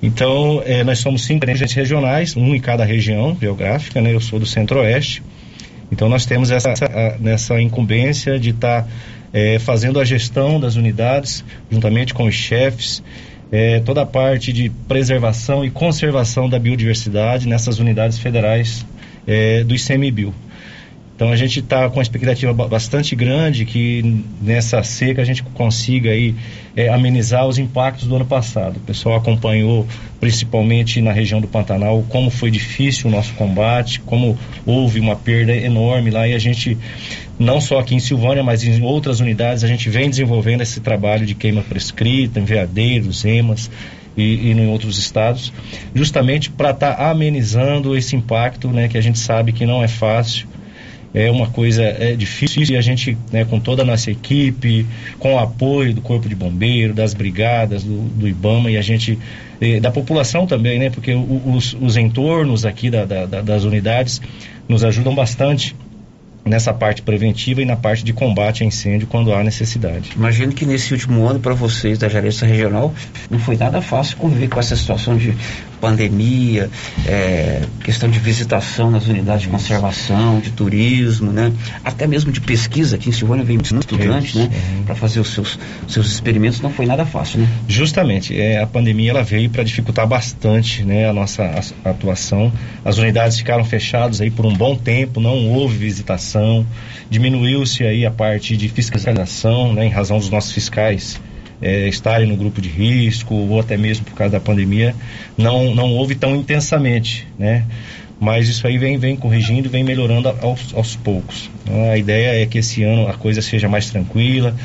Então, é, nós somos cinco agentes regionais, um em cada região geográfica, né? Eu sou do Centro-Oeste. Então nós temos essa, nessa incumbência de estar tá, é, fazendo a gestão das unidades, juntamente com os chefes, é, toda a parte de preservação e conservação da biodiversidade nessas unidades federais é, do ICMBio. Então a gente está com uma expectativa bastante grande que nessa seca a gente consiga aí é, amenizar os impactos do ano passado. O pessoal acompanhou principalmente na região do Pantanal como foi difícil o nosso combate, como houve uma perda enorme lá e a gente não só aqui em Silvânia, mas em outras unidades a gente vem desenvolvendo esse trabalho de queima prescrita, em veadeiros, emas e, e em outros estados, justamente para estar tá amenizando esse impacto, né, que a gente sabe que não é fácil é uma coisa é difícil e a gente, né, com toda a nossa equipe, com o apoio do Corpo de Bombeiro, das brigadas, do, do IBAMA e a gente, eh, da população também, né, porque os, os entornos aqui da, da, das unidades nos ajudam bastante nessa parte preventiva e na parte de combate a incêndio quando há necessidade. Imagino que nesse último ano para vocês da gerência regional não foi nada fácil conviver com essa situação de pandemia, é, questão de visitação nas unidades de conservação, de turismo, né? Até mesmo de pesquisa, aqui em Silvânia vem muitos estudantes, né? Para fazer os seus, seus experimentos, não foi nada fácil, né? Justamente, é, a pandemia ela veio para dificultar bastante, né? A nossa a atuação. As unidades ficaram fechadas aí por um bom tempo, não houve visitação, diminuiu-se aí a parte de fiscalização, né? Em razão dos nossos fiscais é, estarem no grupo de risco ou até mesmo por causa da pandemia, não, não houve tão intensamente, né? Mas isso aí vem, vem corrigindo, vem melhorando aos, aos poucos. Então, a ideia é que esse ano a coisa seja mais tranquila,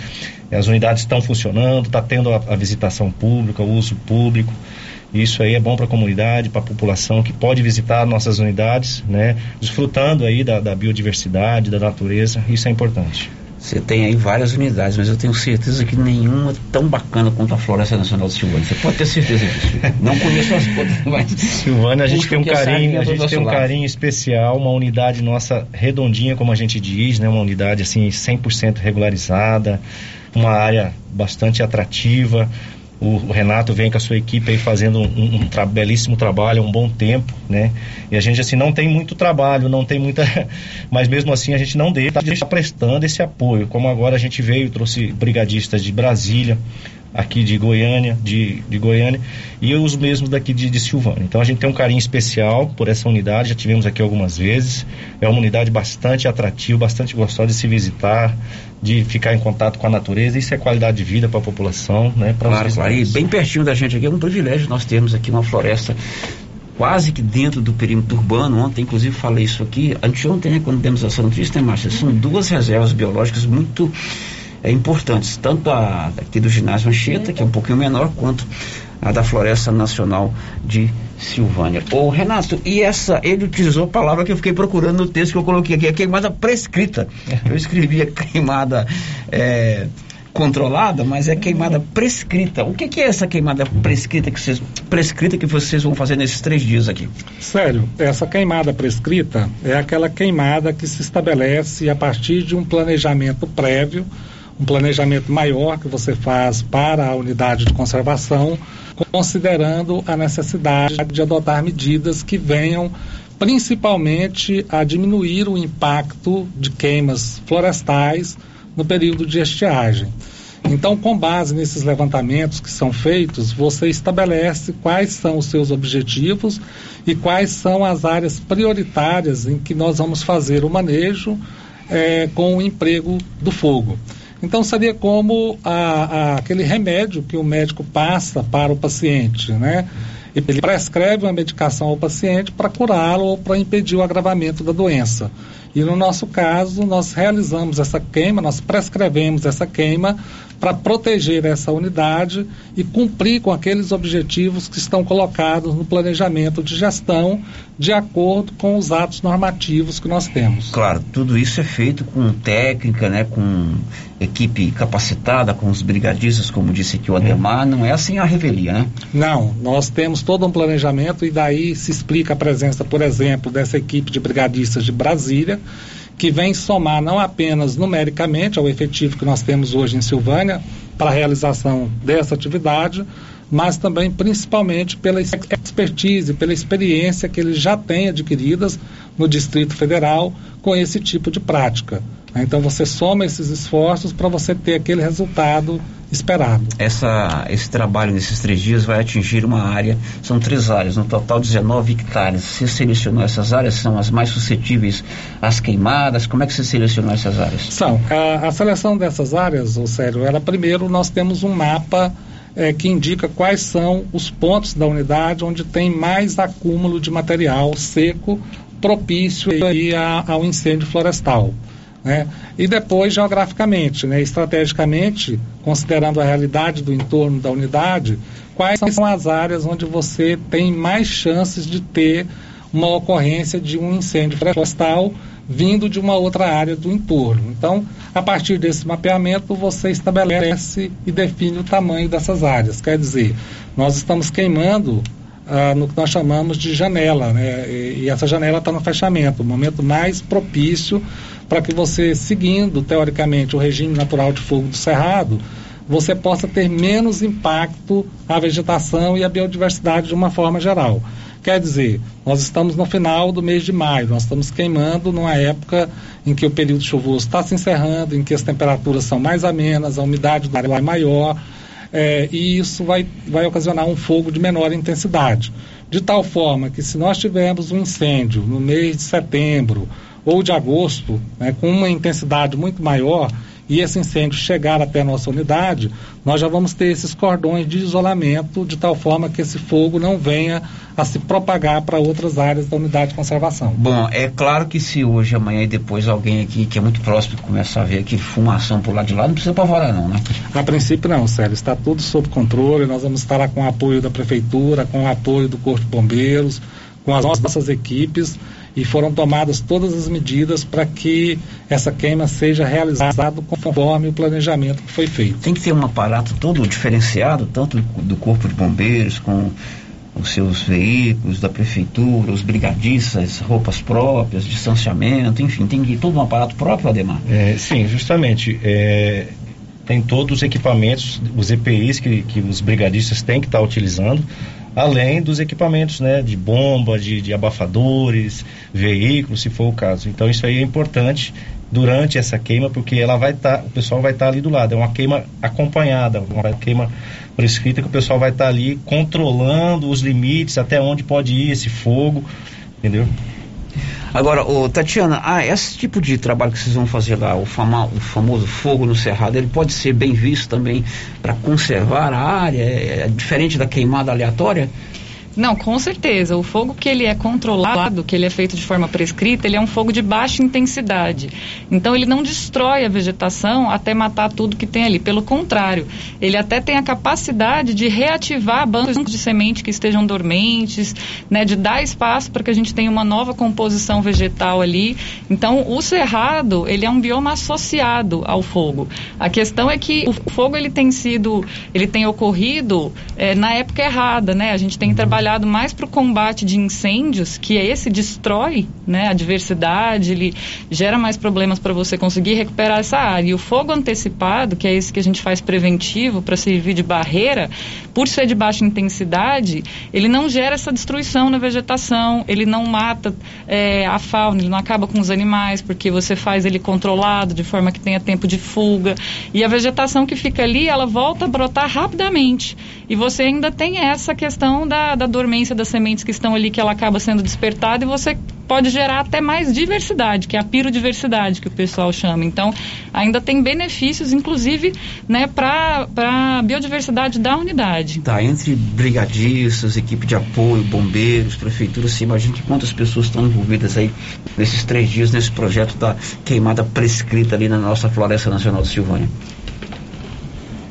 as unidades estão funcionando, está tendo a, a visitação pública, o uso público. Isso aí é bom para a comunidade, para a população que pode visitar nossas unidades, né? Desfrutando aí da, da biodiversidade, da natureza, isso é importante. Você tem aí várias unidades, mas eu tenho certeza que nenhuma é tão bacana quanto a Floresta Nacional de Silvânia. Você pode ter certeza disso. Não conheço as outras, mas. Silvânia, a gente tem um carinho, a gente tem um carinho especial, uma unidade nossa redondinha, como a gente diz, né? Uma unidade assim 100% regularizada, uma área bastante atrativa o, Renato vem com a sua equipe aí fazendo um, um, tra belíssimo trabalho há um bom tempo, né? E a gente, assim, não tem muito trabalho, não tem muita. Mas mesmo assim a gente não deixa de estar prestando esse apoio. Como agora a gente veio, trouxe brigadistas de Brasília aqui de Goiânia, de, de Goiânia, e os mesmos daqui de, de Silvânia. Então a gente tem um carinho especial por essa unidade, já tivemos aqui algumas vezes. É uma unidade bastante atrativa, bastante gostosa de se visitar, de ficar em contato com a natureza. Isso é qualidade de vida para a população, né? Pra Claro, claro. E bem pertinho da gente aqui é um privilégio nós termos aqui uma floresta quase que dentro do perímetro urbano. Ontem, inclusive, falei isso aqui. Anteontem, né, quando demos essa notícia, né, Márcia? São duas reservas biológicas muito é, importantes. Tanto a aqui do ginásio Anchieta, que é um pouquinho menor, quanto a da Floresta Nacional de Silvânia. Ô Renato, e essa, ele utilizou a palavra que eu fiquei procurando no texto que eu coloquei aqui, a queimada prescrita. Eu escrevi a queimada é, controlada, mas é queimada prescrita. O que, que é essa queimada prescrita que vocês, prescrita que vocês vão fazer nesses três dias aqui? Sério, essa queimada prescrita é aquela queimada que se estabelece a partir de um planejamento prévio, um planejamento maior que você faz para a unidade de conservação, considerando a necessidade de adotar medidas que venham principalmente a diminuir o impacto de queimas florestais no período de estiagem. Então, com base nesses levantamentos que são feitos, você estabelece quais são os seus objetivos e quais são as áreas prioritárias em que nós vamos fazer o manejo eh, com o emprego do fogo. Então, seria como a, a, aquele remédio que o médico passa para o paciente, né? Ele prescreve uma medicação ao paciente para curá-lo ou para impedir o agravamento da doença. E no nosso caso, nós realizamos essa queima, nós prescrevemos essa queima para proteger essa unidade e cumprir com aqueles objetivos que estão colocados no planejamento de gestão, de acordo com os atos normativos que nós temos. Claro, tudo isso é feito com técnica, né, com equipe capacitada, com os brigadistas, como disse aqui o Ademar, não é assim a revelia, né? Não, nós temos todo um planejamento e daí se explica a presença, por exemplo, dessa equipe de brigadistas de Brasília, que vem somar não apenas numericamente ao efetivo que nós temos hoje em Silvânia para a realização dessa atividade, mas também principalmente pela expertise, pela experiência que eles já têm adquiridas no Distrito Federal com esse tipo de prática. Então você soma esses esforços para você ter aquele resultado esperado. Essa, esse trabalho nesses três dias vai atingir uma área, são três áreas, no total 19 hectares. Você selecionou essas áreas, são as mais suscetíveis às queimadas? Como é que você selecionou essas áreas? São. A, a seleção dessas áreas, ou sério, era primeiro nós temos um mapa é, que indica quais são os pontos da unidade onde tem mais acúmulo de material seco propício aí ao incêndio florestal. Né? E depois, geograficamente, né? estrategicamente, considerando a realidade do entorno da unidade, quais são as áreas onde você tem mais chances de ter uma ocorrência de um incêndio florestal vindo de uma outra área do entorno. Então, a partir desse mapeamento, você estabelece e define o tamanho dessas áreas. Quer dizer, nós estamos queimando ah, no que nós chamamos de janela, né? e, e essa janela está no fechamento, o momento mais propício para que você, seguindo teoricamente o regime natural de fogo do cerrado, você possa ter menos impacto à vegetação e à biodiversidade de uma forma geral. Quer dizer, nós estamos no final do mês de maio, nós estamos queimando numa época em que o período chuvoso está se encerrando, em que as temperaturas são mais amenas, a umidade do ar é maior, é, e isso vai, vai ocasionar um fogo de menor intensidade. De tal forma que, se nós tivermos um incêndio no mês de setembro ou de agosto, né, com uma intensidade muito maior, e esse incêndio chegar até a nossa unidade, nós já vamos ter esses cordões de isolamento de tal forma que esse fogo não venha a se propagar para outras áreas da unidade de conservação. Bom, é claro que se hoje, amanhã e depois alguém aqui que é muito próximo começar a ver aqui fumação por lá de lá, não precisa apavorar não, né? A princípio não, Sérgio, está tudo sob controle, nós vamos estar lá com o apoio da prefeitura, com o apoio do Corpo de Bombeiros, com as nossas equipes e foram tomadas todas as medidas para que essa queima seja realizada conforme o planejamento que foi feito. Tem que ter um aparato todo diferenciado, tanto do Corpo de Bombeiros, com os seus veículos, da prefeitura, os brigadistas, roupas próprias, distanciamento, enfim, tem que todo um aparato próprio, Ademar? É, sim, justamente. É, tem todos os equipamentos, os EPIs que, que os brigadistas têm que estar utilizando além dos equipamentos, né, de bomba, de, de abafadores, veículos, se for o caso. Então isso aí é importante durante essa queima, porque ela vai estar, tá, o pessoal vai estar tá ali do lado. É uma queima acompanhada, uma queima prescrita que o pessoal vai estar tá ali controlando os limites, até onde pode ir esse fogo, entendeu? Agora, ô, Tatiana, ah, esse tipo de trabalho que vocês vão fazer lá, o, fama, o famoso fogo no cerrado, ele pode ser bem visto também para conservar a área, é, é diferente da queimada aleatória? Não, com certeza. O fogo que ele é controlado, que ele é feito de forma prescrita, ele é um fogo de baixa intensidade. Então ele não destrói a vegetação até matar tudo que tem ali. Pelo contrário, ele até tem a capacidade de reativar bancos de semente que estejam dormentes, né, de dar espaço para que a gente tenha uma nova composição vegetal ali. Então o cerrado, ele é um bioma associado ao fogo. A questão é que o fogo ele tem sido, ele tem ocorrido é, na época errada, né? A gente tem trabalhado trabalhado mais para o combate de incêndios, que é esse destrói né, a diversidade, ele gera mais problemas para você conseguir recuperar essa área. E o fogo antecipado, que é esse que a gente faz preventivo para servir de barreira, por ser de baixa intensidade, ele não gera essa destruição na vegetação, ele não mata é, a fauna, ele não acaba com os animais, porque você faz ele controlado, de forma que tenha tempo de fuga. E a vegetação que fica ali, ela volta a brotar rapidamente. E você ainda tem essa questão da, da dormência das sementes que estão ali, que ela acaba sendo despertada e você pode gerar até mais diversidade, que é a pirodiversidade que o pessoal chama. Então, ainda tem benefícios, inclusive, né, para a biodiversidade da unidade. Tá, entre brigadistas, equipe de apoio, bombeiros, prefeitura, você imagina que quantas pessoas estão envolvidas aí nesses três dias nesse projeto da queimada prescrita ali na nossa Floresta Nacional de Silvânia?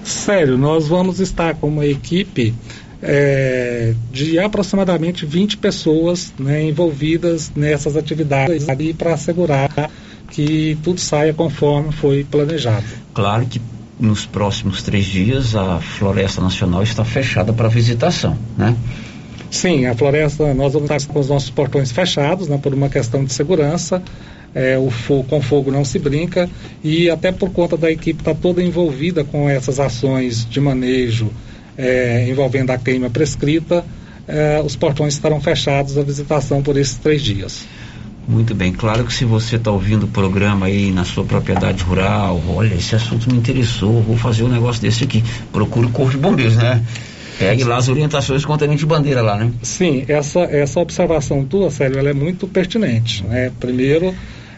Sério, nós vamos estar com uma equipe é, de aproximadamente 20 pessoas né, envolvidas nessas atividades ali para assegurar que tudo saia conforme foi planejado. Claro que nos próximos três dias a Floresta Nacional está fechada para visitação, né? Sim, a floresta, nós vamos estar com os nossos portões fechados, né, por uma questão de segurança. É, o fogo, com fogo não se brinca e até por conta da equipe estar tá toda envolvida com essas ações de manejo é, envolvendo a queima prescrita, é, os portões estarão fechados à visitação por esses três dias. Muito bem, claro que se você está ouvindo o programa aí na sua propriedade rural, olha, esse assunto me interessou, vou fazer um negócio desse aqui. Procure o Corpo de Bombeiros, né? Pegue lá as orientações com de bandeira lá, né? Sim, essa, essa observação tua, Célio, ela é muito pertinente. Né? Primeiro,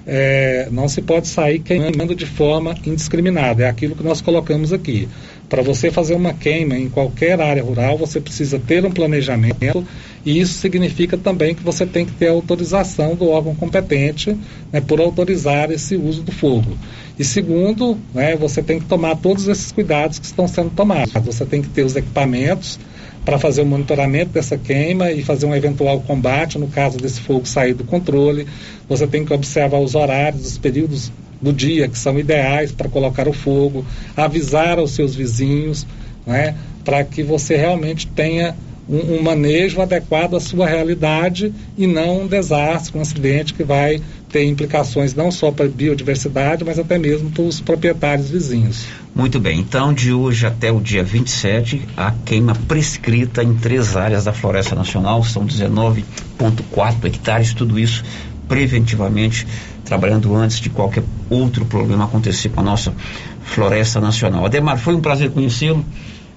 é, não se pode sair queimando de forma indiscriminada. É aquilo que nós colocamos aqui. Para você fazer uma queima em qualquer área rural, você precisa ter um planejamento e isso significa também que você tem que ter a autorização do órgão competente né, por autorizar esse uso do fogo. E segundo, né, você tem que tomar todos esses cuidados que estão sendo tomados. Você tem que ter os equipamentos para fazer o monitoramento dessa queima e fazer um eventual combate no caso desse fogo sair do controle. Você tem que observar os horários, os períodos do dia, que são ideais para colocar o fogo, avisar aos seus vizinhos, né, para que você realmente tenha um, um, manejo adequado à sua realidade e não um desastre, um acidente que vai ter implicações não só para a biodiversidade, mas até mesmo para os proprietários vizinhos. Muito bem, então de hoje até o dia 27, a queima prescrita em três áreas da Floresta Nacional, são 19,4 hectares, tudo isso preventivamente trabalhando antes de qualquer outro problema acontecer com a nossa floresta nacional. Ademar, foi um prazer conhecê-lo.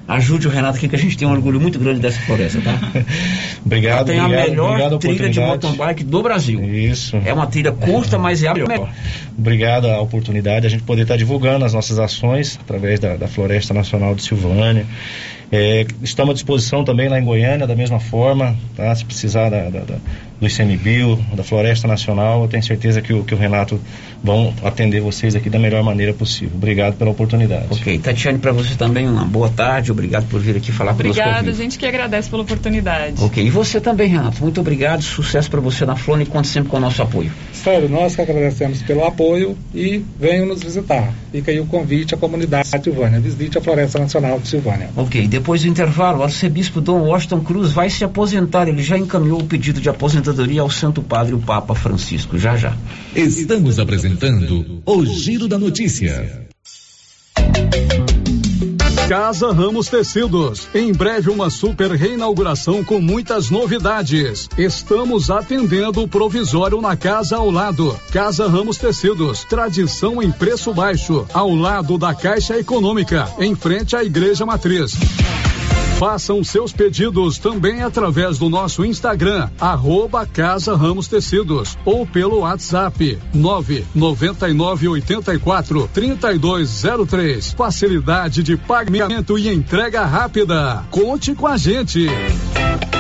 Ajude o Renato aqui que a gente tem um orgulho muito grande dessa floresta, tá? obrigado, tem obrigado, a melhor obrigado trilha de mountain bike do Brasil. Isso. É uma trilha curta, mas é a melhor. Obrigado a oportunidade, a gente poder estar divulgando as nossas ações através da, da Floresta Nacional de Silvânia. É, estamos à disposição também lá em Goiânia, da mesma forma, tá? se precisar da, da, da, do ICMBio, da Floresta Nacional, eu tenho certeza que o, que o Renato vão atender vocês aqui da melhor maneira possível. Obrigado pela oportunidade. Ok, Tatiane, para você também uma boa tarde, obrigado por vir aqui falar conosco. Obrigada, a gente que agradece pela oportunidade. Ok, e você também, Renato, muito obrigado, sucesso para você na Flone e conte sempre com o nosso apoio. Sério, nós que agradecemos pelo apoio e venham nos visitar. Fica aí o convite à comunidade Silvânia, visite a Floresta Nacional de Silvânia. Ok, depois do intervalo, o arcebispo Dom Washington Cruz vai se aposentar. Ele já encaminhou o pedido de aposentadoria ao Santo Padre, o Papa Francisco. Já, já. Estamos apresentando o Giro da Notícia. Casa Ramos Tecidos. Em breve, uma super reinauguração com muitas novidades. Estamos atendendo o provisório na casa ao lado. Casa Ramos Tecidos. Tradição em preço baixo. Ao lado da Caixa Econômica. Em frente à Igreja Matriz. Façam seus pedidos também através do nosso Instagram, arroba Casa Ramos Tecidos, ou pelo WhatsApp, nove noventa e nove oitenta e quatro trinta e dois zero três. Facilidade de pagamento e entrega rápida. Conte com a gente.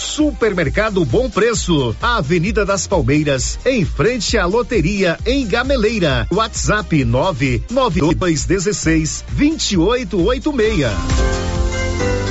Supermercado Bom Preço, Avenida das Palmeiras, em frente à loteria em Gameleira. WhatsApp 99216 2886.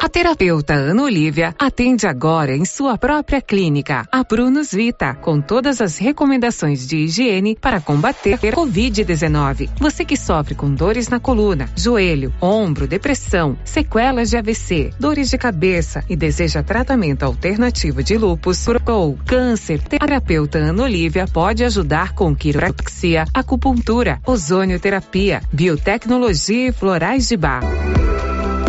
A terapeuta Ana Olívia atende agora em sua própria clínica, a Prunus Vita, com todas as recomendações de higiene para combater a Covid-19. Você que sofre com dores na coluna, joelho, ombro, depressão, sequelas de AVC, dores de cabeça e deseja tratamento alternativo de lúpus ou câncer, terapeuta Ana Olívia pode ajudar com quiropraxia, acupuntura, ozonioterapia, biotecnologia e florais de bar.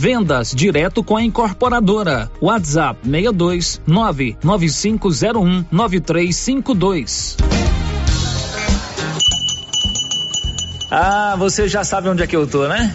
Vendas direto com a incorporadora. WhatsApp 62 99501 9352. Ah, você já sabe onde é que eu tô, né?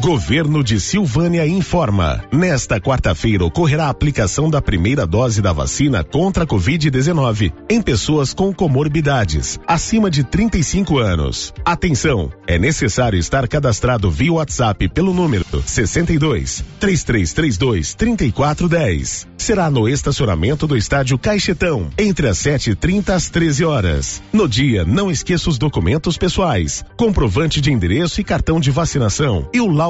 Governo de Silvânia informa. Nesta quarta-feira ocorrerá a aplicação da primeira dose da vacina contra a Covid-19 em pessoas com comorbidades acima de 35 anos. Atenção, é necessário estar cadastrado via WhatsApp pelo número 62 3332 3410. Será no estacionamento do estádio Caixetão, entre as 7h30 às 13 horas. No dia, não esqueça os documentos pessoais, comprovante de endereço e cartão de vacinação e o laudo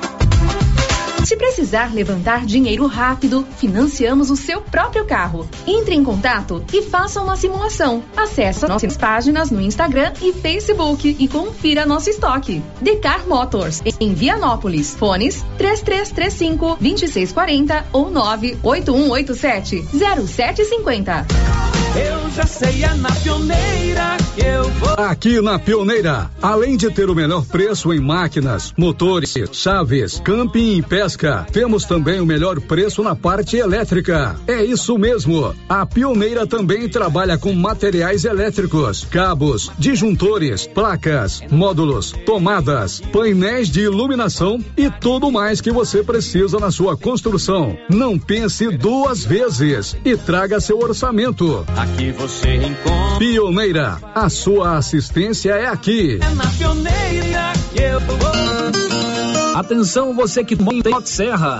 Se precisar levantar dinheiro rápido, financiamos o seu próprio carro. Entre em contato e faça uma simulação. Acesse nossas páginas no Instagram e Facebook e confira nosso estoque. Decar Motors, em Vianópolis. Fones 3335 2640 ou 98187 0750. Eu já sei, é na pioneira que eu vou. Aqui na Pioneira, além de ter o melhor preço em máquinas, motores, chaves, camping e pesca, temos também o melhor preço na parte elétrica. É isso mesmo. A Pioneira também trabalha com materiais elétricos, cabos, disjuntores, placas, módulos, tomadas, painéis de iluminação e tudo mais que você precisa na sua construção. Não pense duas vezes e traga seu orçamento. Aqui você encontra. Pioneira, a sua assistência é aqui. É na pioneira que eu vou. Atenção você que mora em Serra.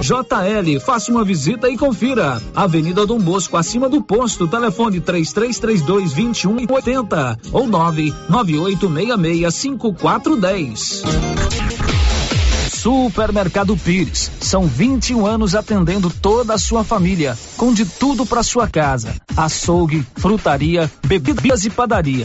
JL, faça uma visita e confira. Avenida Dom Bosco, acima do posto, telefone 3332 2180 ou 99866 5410. Supermercado Pires. São 21 anos atendendo toda a sua família, com de tudo para sua casa: açougue, frutaria, bebidas e padaria.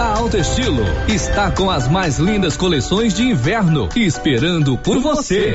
A Alto Estilo está com as mais lindas coleções de inverno esperando por você.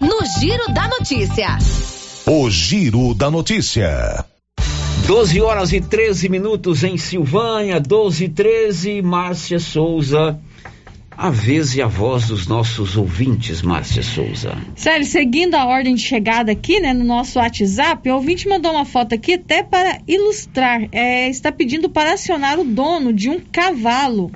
no Giro da Notícia. O Giro da Notícia. 12 horas e 13 minutos em Silvânia, 12 e 13, Márcia Souza. A vez e a voz dos nossos ouvintes, Márcia Souza. Sério, seguindo a ordem de chegada aqui, né, no nosso WhatsApp, o ouvinte mandou uma foto aqui até para ilustrar. É, está pedindo para acionar o dono de um cavalo.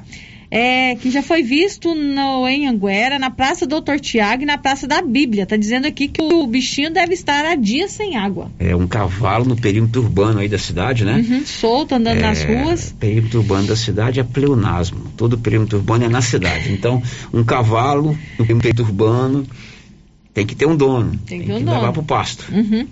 É, que já foi visto no, em Anguera, na Praça Doutor Tiago e na Praça da Bíblia. Tá dizendo aqui que o bichinho deve estar há dias sem água. É um cavalo no perímetro urbano aí da cidade, né? Uhum, solto, andando É, nas ruas. Perímetro urbano da cidade é pleonasmo. Todo perímetro urbano é na cidade. Então, um cavalo no perímetro urbano tem que ter um dono. Tem que Tem ter um que dono. levar pro pasto. Uhum.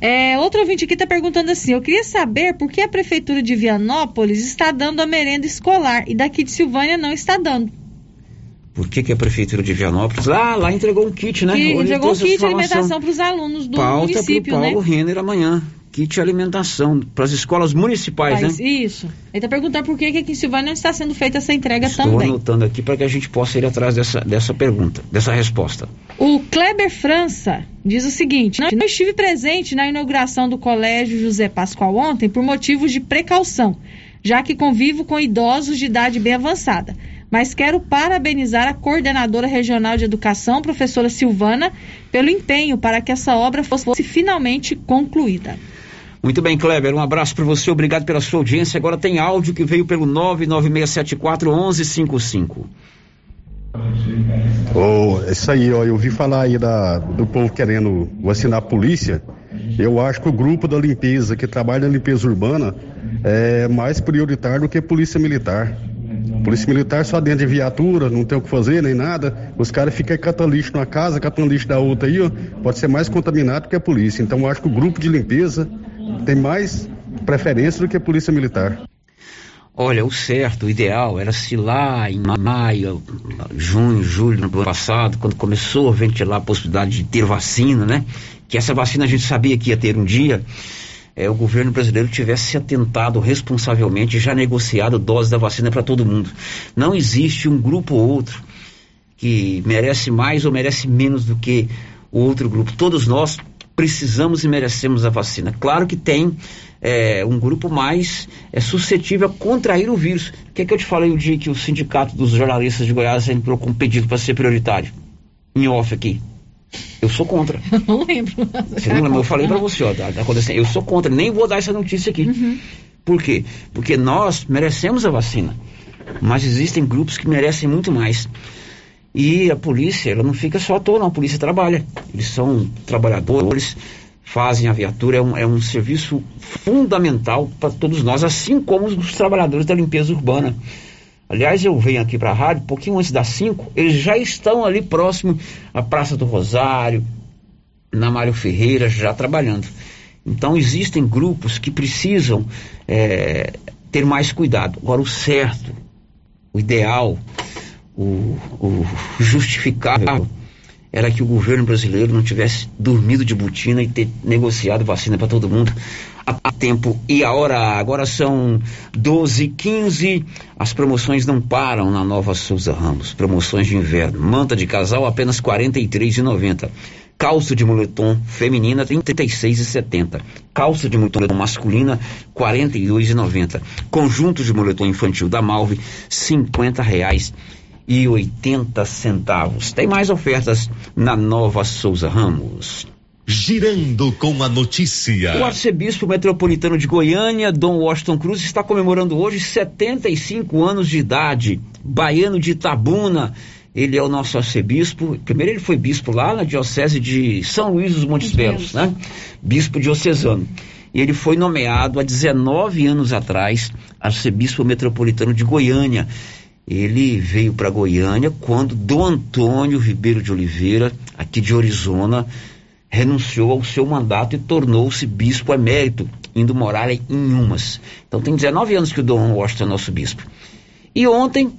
É, outro ouvinte aqui está perguntando assim: eu queria saber por que a Prefeitura de Vianópolis está dando a merenda escolar e daqui de Silvânia não está dando. Por que, que a prefeitura de Vianópolis? Ah, lá entregou um kit, né? que entregou um kit de alimentação para os alunos do Pauta município, pro né? Paulo Renner amanhã. Kit alimentação para as escolas municipais, Mas, né? Isso. Ele está perguntando por que, que aqui em Silvânia não está sendo feita essa entrega Estou também. anotando aqui para que a gente possa ir atrás dessa, dessa pergunta, dessa resposta. O Kleber França diz o seguinte: não estive presente na inauguração do Colégio José Pascoal ontem por motivos de precaução, já que convivo com idosos de idade bem avançada. Mas quero parabenizar a coordenadora regional de educação, professora Silvana, pelo empenho para que essa obra fosse finalmente concluída. Muito bem, Kleber, um abraço para você, obrigado pela sua audiência. Agora tem áudio que veio pelo 99674 1155. Oh, isso aí, ó, eu ouvi falar aí da, do povo querendo vacinar a polícia. Eu acho que o grupo da limpeza, que trabalha na limpeza urbana, é mais prioritário do que a polícia militar. Polícia Militar só dentro de viatura, não tem o que fazer nem nada. Os caras ficam catando lixo numa casa, catando lixo da outra aí, ó. Pode ser mais contaminado que a polícia. Então eu acho que o grupo de limpeza tem mais preferência do que a Polícia Militar. Olha, o certo, o ideal era se lá em maio, junho, julho do ano passado, quando começou a ventilar a possibilidade de ter vacina, né? Que essa vacina a gente sabia que ia ter um dia, é, o governo brasileiro tivesse se atentado responsavelmente já negociado doses da vacina para todo mundo. Não existe um grupo ou outro que merece mais ou merece menos do que o outro grupo. Todos nós precisamos e merecemos a vacina. Claro que tem é, um grupo mais é, suscetível a contrair o vírus. O que, é que eu te falei o dia que o sindicato dos jornalistas de Goiás entrou com um pedido para ser prioritário? Em off aqui. Eu sou contra. Eu não lembro. Você não lembra? Eu falei para você, ó, tá, tá acontecendo. Eu sou contra, nem vou dar essa notícia aqui. Uhum. Por quê? Porque nós merecemos a vacina, mas existem grupos que merecem muito mais. E a polícia, ela não fica só à toa, não. A polícia trabalha. Eles são trabalhadores, fazem a viatura, é um, é um serviço fundamental para todos nós, assim como os trabalhadores da limpeza urbana. Aliás, eu venho aqui para a rádio, um pouquinho antes das 5, eles já estão ali próximo à Praça do Rosário, na Mário Ferreira, já trabalhando. Então, existem grupos que precisam é, ter mais cuidado. Agora, o certo, o ideal, o, o justificável era que o governo brasileiro não tivesse dormido de botina e ter negociado vacina para todo mundo a tempo e a hora. Agora são 12 e 15 As promoções não param na Nova Souza Ramos. Promoções de inverno. Manta de casal apenas R$ 43,90. Calça de moletom feminina R$ 36,70. Calça de moletom masculina R$ 42,90. Conjunto de moletom infantil da Malve 50 reais e 80 centavos. Tem mais ofertas na Nova Souza Ramos. Girando com a notícia. O arcebispo metropolitano de Goiânia, Dom Washington Cruz, está comemorando hoje 75 anos de idade. Baiano de Itabuna. Ele é o nosso arcebispo. Primeiro ele foi bispo lá na diocese de São Luís dos Montes Belos, né? Bispo diocesano. E ele foi nomeado há 19 anos atrás arcebispo metropolitano de Goiânia. Ele veio para Goiânia quando Dom Antônio Ribeiro de Oliveira, aqui de Orizona, renunciou ao seu mandato e tornou-se bispo emérito, indo morar em Umas. Então tem 19 anos que o Dom Washington é nosso bispo. E ontem,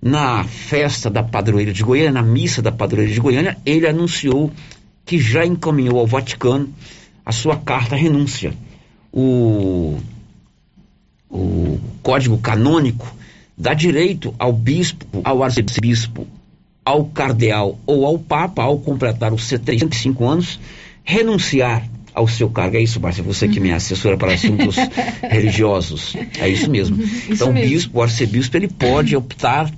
na festa da padroeira de Goiânia, na missa da padroeira de Goiânia, ele anunciou que já encaminhou ao Vaticano a sua carta renúncia. O, o código canônico dá direito ao bispo, ao arcebispo, ao cardeal ou ao papa, ao completar os 75 anos, renunciar ao seu cargo. É isso, Márcia, você que me assessora para assuntos religiosos. É isso mesmo. Isso então, o mesmo. bispo, o arcebispo, ele pode optar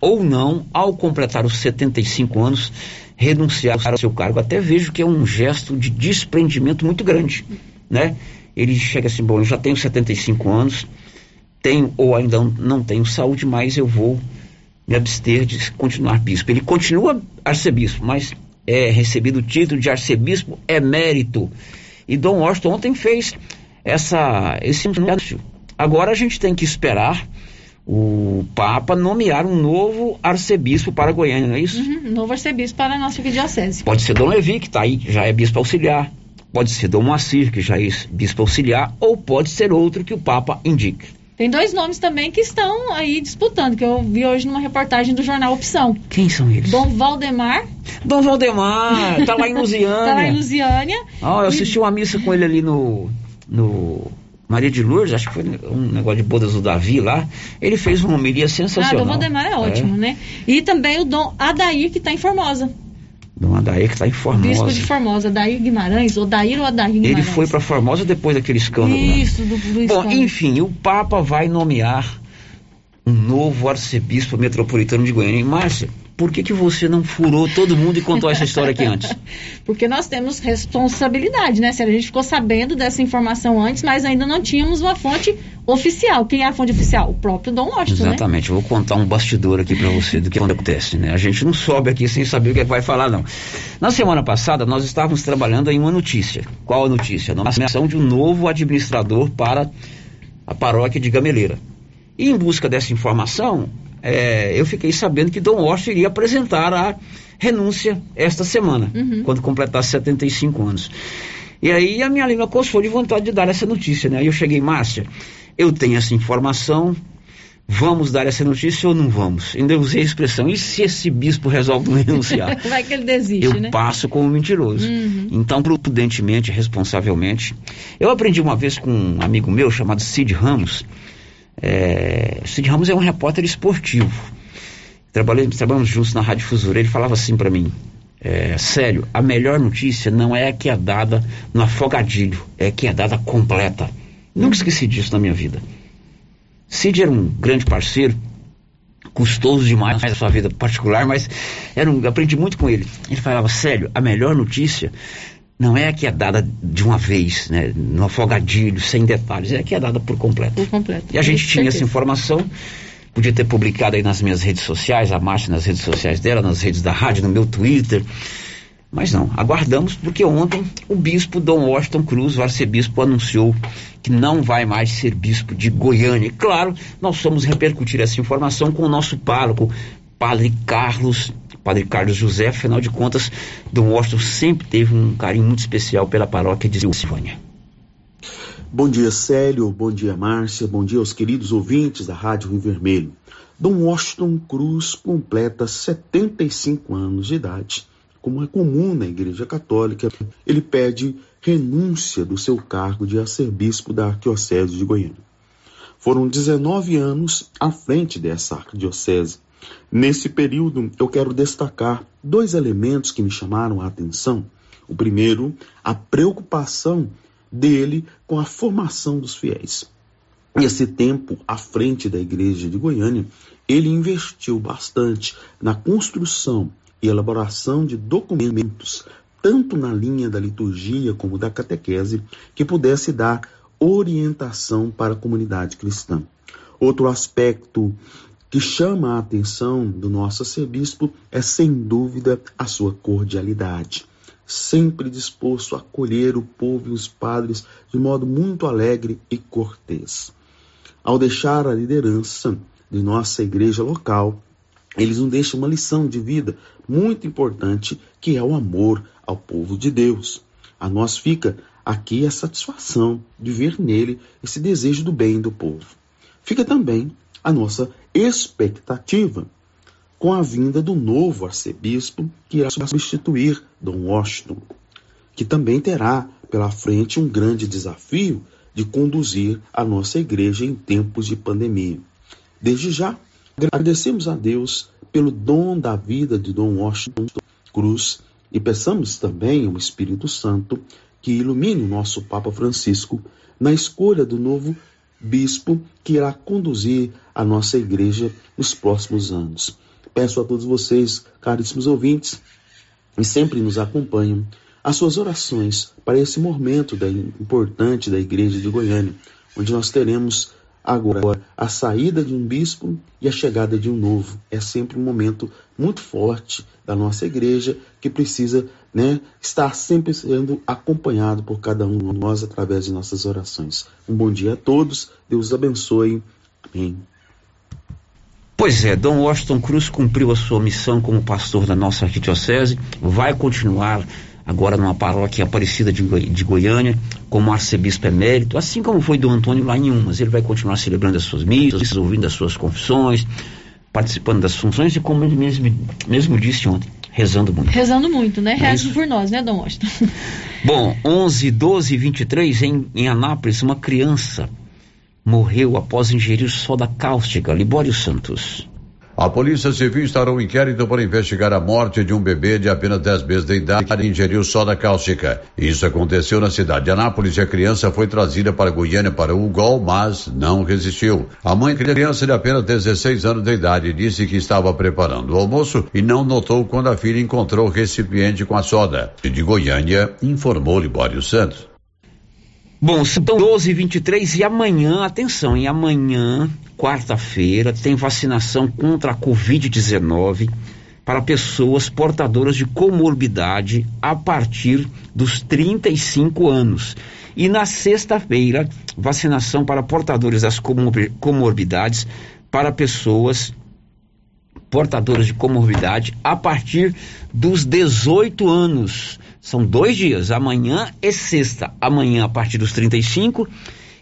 ou não, ao completar os 75 anos, renunciar ao seu cargo. Até vejo que é um gesto de desprendimento muito grande, né? Ele chega assim, bom, eu já tenho 75 anos, tenho ou ainda não tenho saúde, mas eu vou me abster de continuar bispo. Ele continua arcebispo, mas é recebido o título de arcebispo emérito. E Dom Washington ontem fez essa, esse anúncio. Agora a gente tem que esperar o Papa nomear um novo arcebispo para Goiânia, não é isso? Uhum, novo arcebispo para a nossa diocese. Pode ser Dom Levi, que está aí, já é bispo auxiliar. Pode ser Dom Moacir, que já é bispo auxiliar. Ou pode ser outro que o Papa indique. Tem dois nomes também que estão aí disputando, que eu vi hoje numa reportagem do jornal Opção. Quem são eles? Dom Valdemar. Dom Valdemar, tá lá em Lusiânia. tá lá em Lusiânia. Ah, eu assisti uma missa com ele ali no, no Maria de Lourdes, acho que foi um negócio de bodas do Davi lá. Ele fez uma homilia Ah, sensacional. Dom Valdemar é ótimo, né? E também o Dom Adair, que está em Formosa. Dom Adair, que está em Formosa. Bispo de Formosa, Adair Guimarães, ou Dair ou Adair Guimarães. Ele foi para Formosa depois daquele escândalo. Isso, do, do Bom, escândalo. enfim, o Papa vai nomear um novo arcebispo metropolitano de Goiânia. E, Márcia, por que, que você não furou todo mundo e contou essa história aqui antes? Porque nós temos responsabilidade, né? Se a gente ficou sabendo dessa informação antes, mas ainda não tínhamos uma fonte oficial. Quem é a fonte oficial? O próprio Dom Washington, né? Exatamente, eu vou contar um bastidor aqui para você do que acontece, né? A gente não sobe aqui sem saber o que, é que vai falar, não. Na semana passada, nós estávamos trabalhando em uma notícia. Qual a notícia? A nomeação de um novo administrador para a paróquia de Gameleira. E em busca dessa informação, é, eu fiquei sabendo que Dom Washington iria apresentar a renúncia esta semana, Uhum. quando completasse 75 anos. E aí a minha língua coçou de vontade de dar essa notícia, né? Aí eu cheguei, Márcia, eu tenho essa informação, vamos dar essa notícia ou não vamos? Ainda usei a expressão, e se esse bispo resolve não renunciar? Vai que ele desiste, eu né? passo como mentiroso. Uhum. Então, prudentemente, responsavelmente. Eu aprendi uma vez com um amigo meu chamado Cid Ramos. É, Cid Ramos é um repórter esportivo. Trabalhamos juntos na Rádio Fusura. Ele falava assim para mim: é, sério, a melhor notícia não é a que é dada no afogadilho, é a que é dada completa. Nunca esqueci disso na minha vida. Cid era um grande parceiro, custoso demais na sua vida particular, mas era um, aprendi muito com ele. Ele falava, sério, a melhor notícia não é a que é dada de uma vez, né, no afogadilho, sem detalhes, é a que é dada por completo. Por completo. E a gente tinha essa informação, podia ter publicado aí nas minhas redes sociais, a Márcia nas redes sociais dela, nas redes da rádio, no meu Twitter. Mas não, aguardamos porque ontem o bispo Dom Washington Cruz, o arcebispo, anunciou que não vai mais ser bispo de Goiânia. E claro, nós vamos repercutir essa informação com o nosso pároco, Padre Carlos, Padre Carlos José, afinal de contas, Dom Washington sempre teve um carinho muito especial pela paróquia de Silvânia. Bom dia, Célio. Bom dia, Márcia. Bom dia aos queridos ouvintes da Rádio Rio Vermelho. Dom Washington Cruz completa 75 anos de idade. Como é comum na Igreja Católica, ele pede renúncia do seu cargo de arcebispo da Arquidiocese de Goiânia. Foram 19 anos à frente dessa arquidiocese. Nesse período, eu quero destacar dois elementos que me chamaram a atenção. O primeiro, a preocupação dele com a formação dos fiéis. Esse tempo à frente da igreja de Goiânia, ele investiu bastante na construção e elaboração de documentos, tanto na linha da liturgia como da catequese, que pudesse dar orientação para a comunidade cristã. Outro aspecto que chama a atenção do nosso arcebispo é, sem dúvida, a sua cordialidade sempre disposto a acolher o povo e os padres de modo muito alegre e cortês. Ao deixar a liderança de nossa igreja local, eles nos deixam uma lição de vida muito importante, que é o amor ao povo de Deus. A nós fica aqui a satisfação de ver nele esse desejo do bem do povo. Fica também a nossa expectativa com a vinda do novo arcebispo que irá substituir Dom Washington, que também terá pela frente um grande desafio de conduzir a nossa igreja em tempos de pandemia. Desde já, agradecemos a Deus pelo dom da vida de Dom Washington Cruz e peçamos também ao Espírito Santo que ilumine o nosso Papa Francisco na escolha do novo bispo que irá conduzir a nossa igreja nos próximos anos. Peço a todos vocês, caríssimos ouvintes, e sempre nos acompanham, as suas orações para esse momento da, importante da Igreja de Goiânia, onde nós teremos agora a saída de um bispo e a chegada de um novo. É sempre um momento muito forte da nossa igreja que precisa né, estar sempre sendo acompanhado por cada um de nós através de nossas orações. Um bom dia a todos, Deus abençoe. Amém. Pois é, Dom Washington Cruz cumpriu a sua missão como pastor da nossa arquidiocese, vai continuar agora numa paróquia aparecida de, Goi de Goiânia, como arcebispo emérito, assim como foi do Antônio lá em Umas. Ele vai continuar celebrando as suas missas, ouvindo as suas confissões, participando das funções e, como ele mesmo, mesmo disse ontem, rezando muito. Rezando muito, né? É isso. por nós, né, Dom Washington? Bom, 11, 12 e 23, em, em Anápolis, uma criança morreu após ingerir soda cáustica. Libório Santos. A Polícia Civil instaurou um inquérito para investigar a morte de um bebê de apenas 10 meses de idade que ingeriu soda cáustica. Isso aconteceu na cidade de Anápolis e a criança foi trazida para Goiânia para o UGOL, mas não resistiu. A mãe, criança de apenas 16 anos de idade, disse que estava preparando o almoço e não notou quando a filha encontrou o recipiente com a soda. De Goiânia, informou Libório Santos. Bom, são 12 e 23 e amanhã, atenção, e amanhã, quarta-feira, tem vacinação contra a Covid-19 para pessoas portadoras de comorbidade a partir dos 35 anos. E na sexta-feira, vacinação para portadores das comor- comorbidades para pessoas portadores de comorbidade a partir dos 18 anos. São dois dias, amanhã e sexta. Amanhã a partir dos 35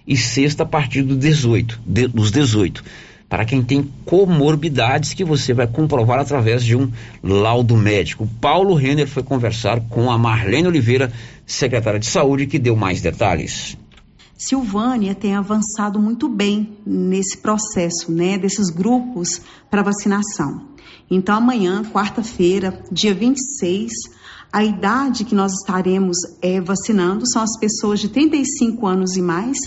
e sexta a partir dos 18, de, dos 18. Para quem tem comorbidades que você vai comprovar através de um laudo médico. Paulo Renner foi conversar com a Marlene Oliveira, secretária de Saúde, que deu mais detalhes. Silvânia tem avançado muito bem nesse processo, né, desses grupos para vacinação. Então, amanhã, quarta-feira, dia 26, a idade que nós estaremos é, vacinando são as pessoas de 35 anos e mais.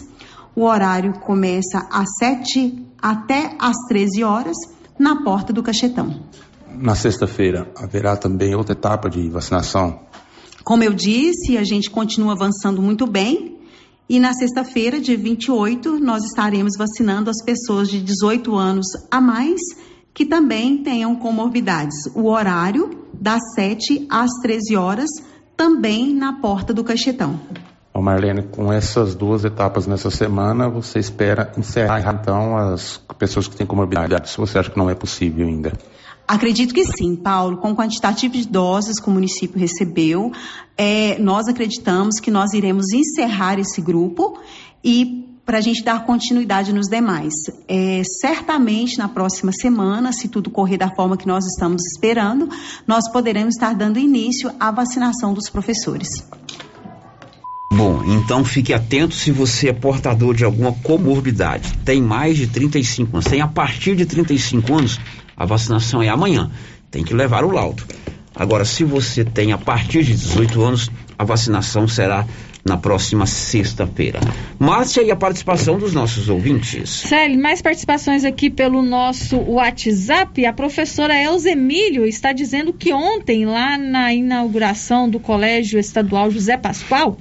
O horário começa às 7 até às 13 horas na porta do Cachetão. Na sexta-feira, haverá também outra etapa de vacinação? Como eu disse, a gente continua avançando muito bem e na sexta-feira, dia 28, nós estaremos vacinando as pessoas de 18 anos a mais que também tenham comorbidades. O horário das 7 às 13 horas, também na porta do Cachetão. Marlene, com essas duas etapas nessa semana, você espera encerrar então as pessoas que têm comorbidades? Você acha que não é possível ainda? Acredito que sim, Paulo. Com o quantitativo de doses que o município recebeu, é, nós acreditamos que nós iremos encerrar esse grupo e para a gente dar continuidade nos demais. É, certamente na próxima semana, se tudo correr da forma que nós estamos esperando, nós poderemos estar dando início à vacinação dos professores. Bom, então fique atento se você é portador de alguma comorbidade. Tem mais de 35 anos, tem a partir de 35 anos, a vacinação é amanhã. Tem que levar o laudo. Agora, se você tem a partir de 18 anos, a vacinação será na próxima sexta-feira. Márcia e a participação dos nossos ouvintes. Célio, mais participações aqui pelo nosso WhatsApp. A professora Elza Emílio está dizendo que ontem, lá na inauguração do Colégio Estadual José Pascoal,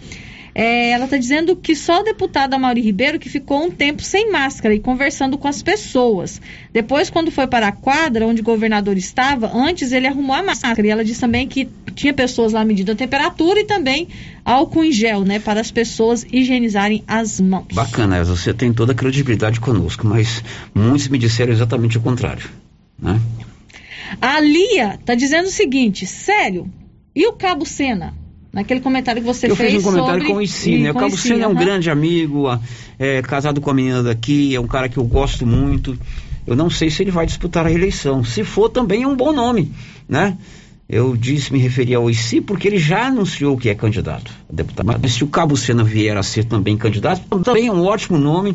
é, ela está dizendo que só o deputado Amaury Ribeiro que ficou um tempo sem máscara e conversando com as pessoas. Depois, quando foi para a quadra onde o governador estava, antes ele arrumou a máscara. E ela disse também que tinha pessoas lá medindo a temperatura e também álcool em gel, né? Para as pessoas higienizarem as mãos. Bacana, você tem toda a credibilidade conosco, mas muitos me disseram exatamente o contrário, né? A Lia está dizendo o seguinte, sério, e o Cabo Sena? Naquele comentário que você eu fez. Eu fiz um comentário sobre... com o né? O Cabo Sena é um grande amigo, é, casado com a menina daqui, é um cara que eu gosto muito. Eu não sei se ele vai disputar a eleição. Se for, também é um bom nome, né? Eu disse, me referi ao ICI porque ele já anunciou que é candidato a deputado. Mas se o Cabo Sena vier a ser também candidato, também é um ótimo nome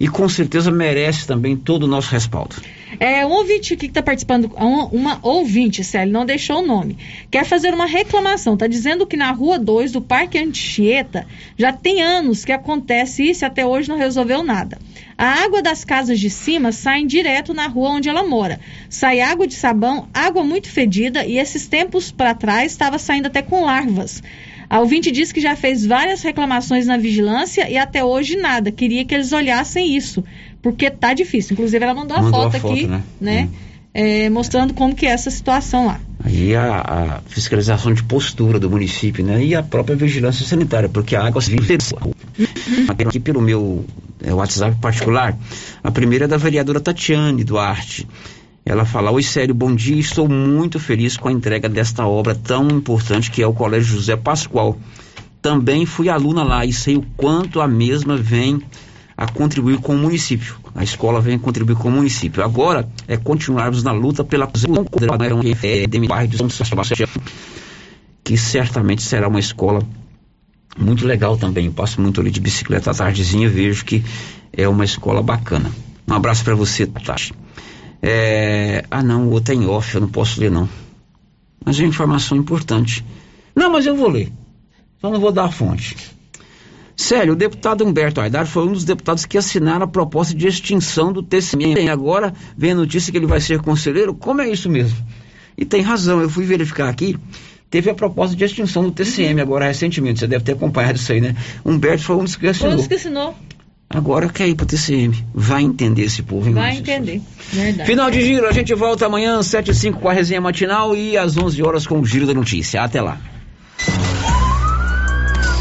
e com certeza merece também todo o nosso respaldo. É, um ouvinte aqui que está participando, uma, uma ouvinte, Célio, não deixou o nome, quer fazer uma reclamação. Está dizendo que na Rua 2 do Parque Anchieta já tem anos que acontece isso e até hoje não resolveu nada. A água das casas de cima sai direto na rua onde ela mora. Sai água de sabão, água muito fedida e esses tempos para trás estava saindo até com larvas. A ouvinte disse que já fez várias reclamações na vigilância e até hoje nada. Queria que eles olhassem isso, porque tá difícil. Inclusive, ela mandou, mandou a foto, a foto aqui, né? né? É, mostrando como que é essa situação lá. Aí a, a, fiscalização de postura do município, né? E a própria vigilância sanitária, porque a água se aqui pelo meu é, WhatsApp particular. A primeira é da vereadora Tatiane Duarte. Ela fala: Oi, sério, bom dia. Estou muito feliz com a entrega desta obra tão importante que é o Colégio José Pascoal. Também fui aluna lá e sei o quanto a mesma vem a contribuir com o município. A escola vem contribuir com o município. Agora é continuarmos na luta pela que certamente será uma escola muito legal também. Eu passo muito ali de bicicleta à tardezinha, vejo que é uma escola bacana. Um abraço para você, Tati. É... Ah, não, o outro é em off, eu não posso ler, não. Mas é informação importante. Não, mas eu vou ler. Só não vou dar a fonte. Sério, o deputado Humberto Aidar foi um dos deputados que assinaram a proposta de extinção do TCM. Agora vem a notícia que ele vai ser conselheiro. Como é isso mesmo? E tem razão, eu fui verificar aqui. Teve a proposta de extinção do TCM agora recentemente. Você deve ter acompanhado isso aí, né? Humberto foi um dos que assinou. Foi um dos que assinou. Agora quer ir para o TCM. Vai entender esse povo, hein, Vai entender. Verdade. Final de giro, a gente volta amanhã, 7 e 5 com a resenha matinal e às 11 horas com o Giro da Notícia. Até lá.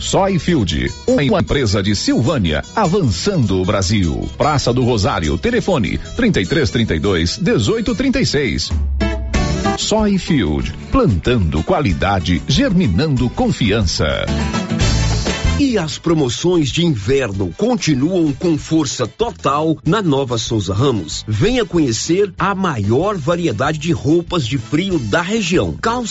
Soyfield, uma empresa de Silvânia, avançando o Brasil. Praça do Rosário, telefone 3332 1836. Soyfield, plantando qualidade, germinando confiança. E as promoções de inverno continuam com força total na Nova Souza Ramos. Venha conhecer a maior variedade de roupas de frio da região. Calça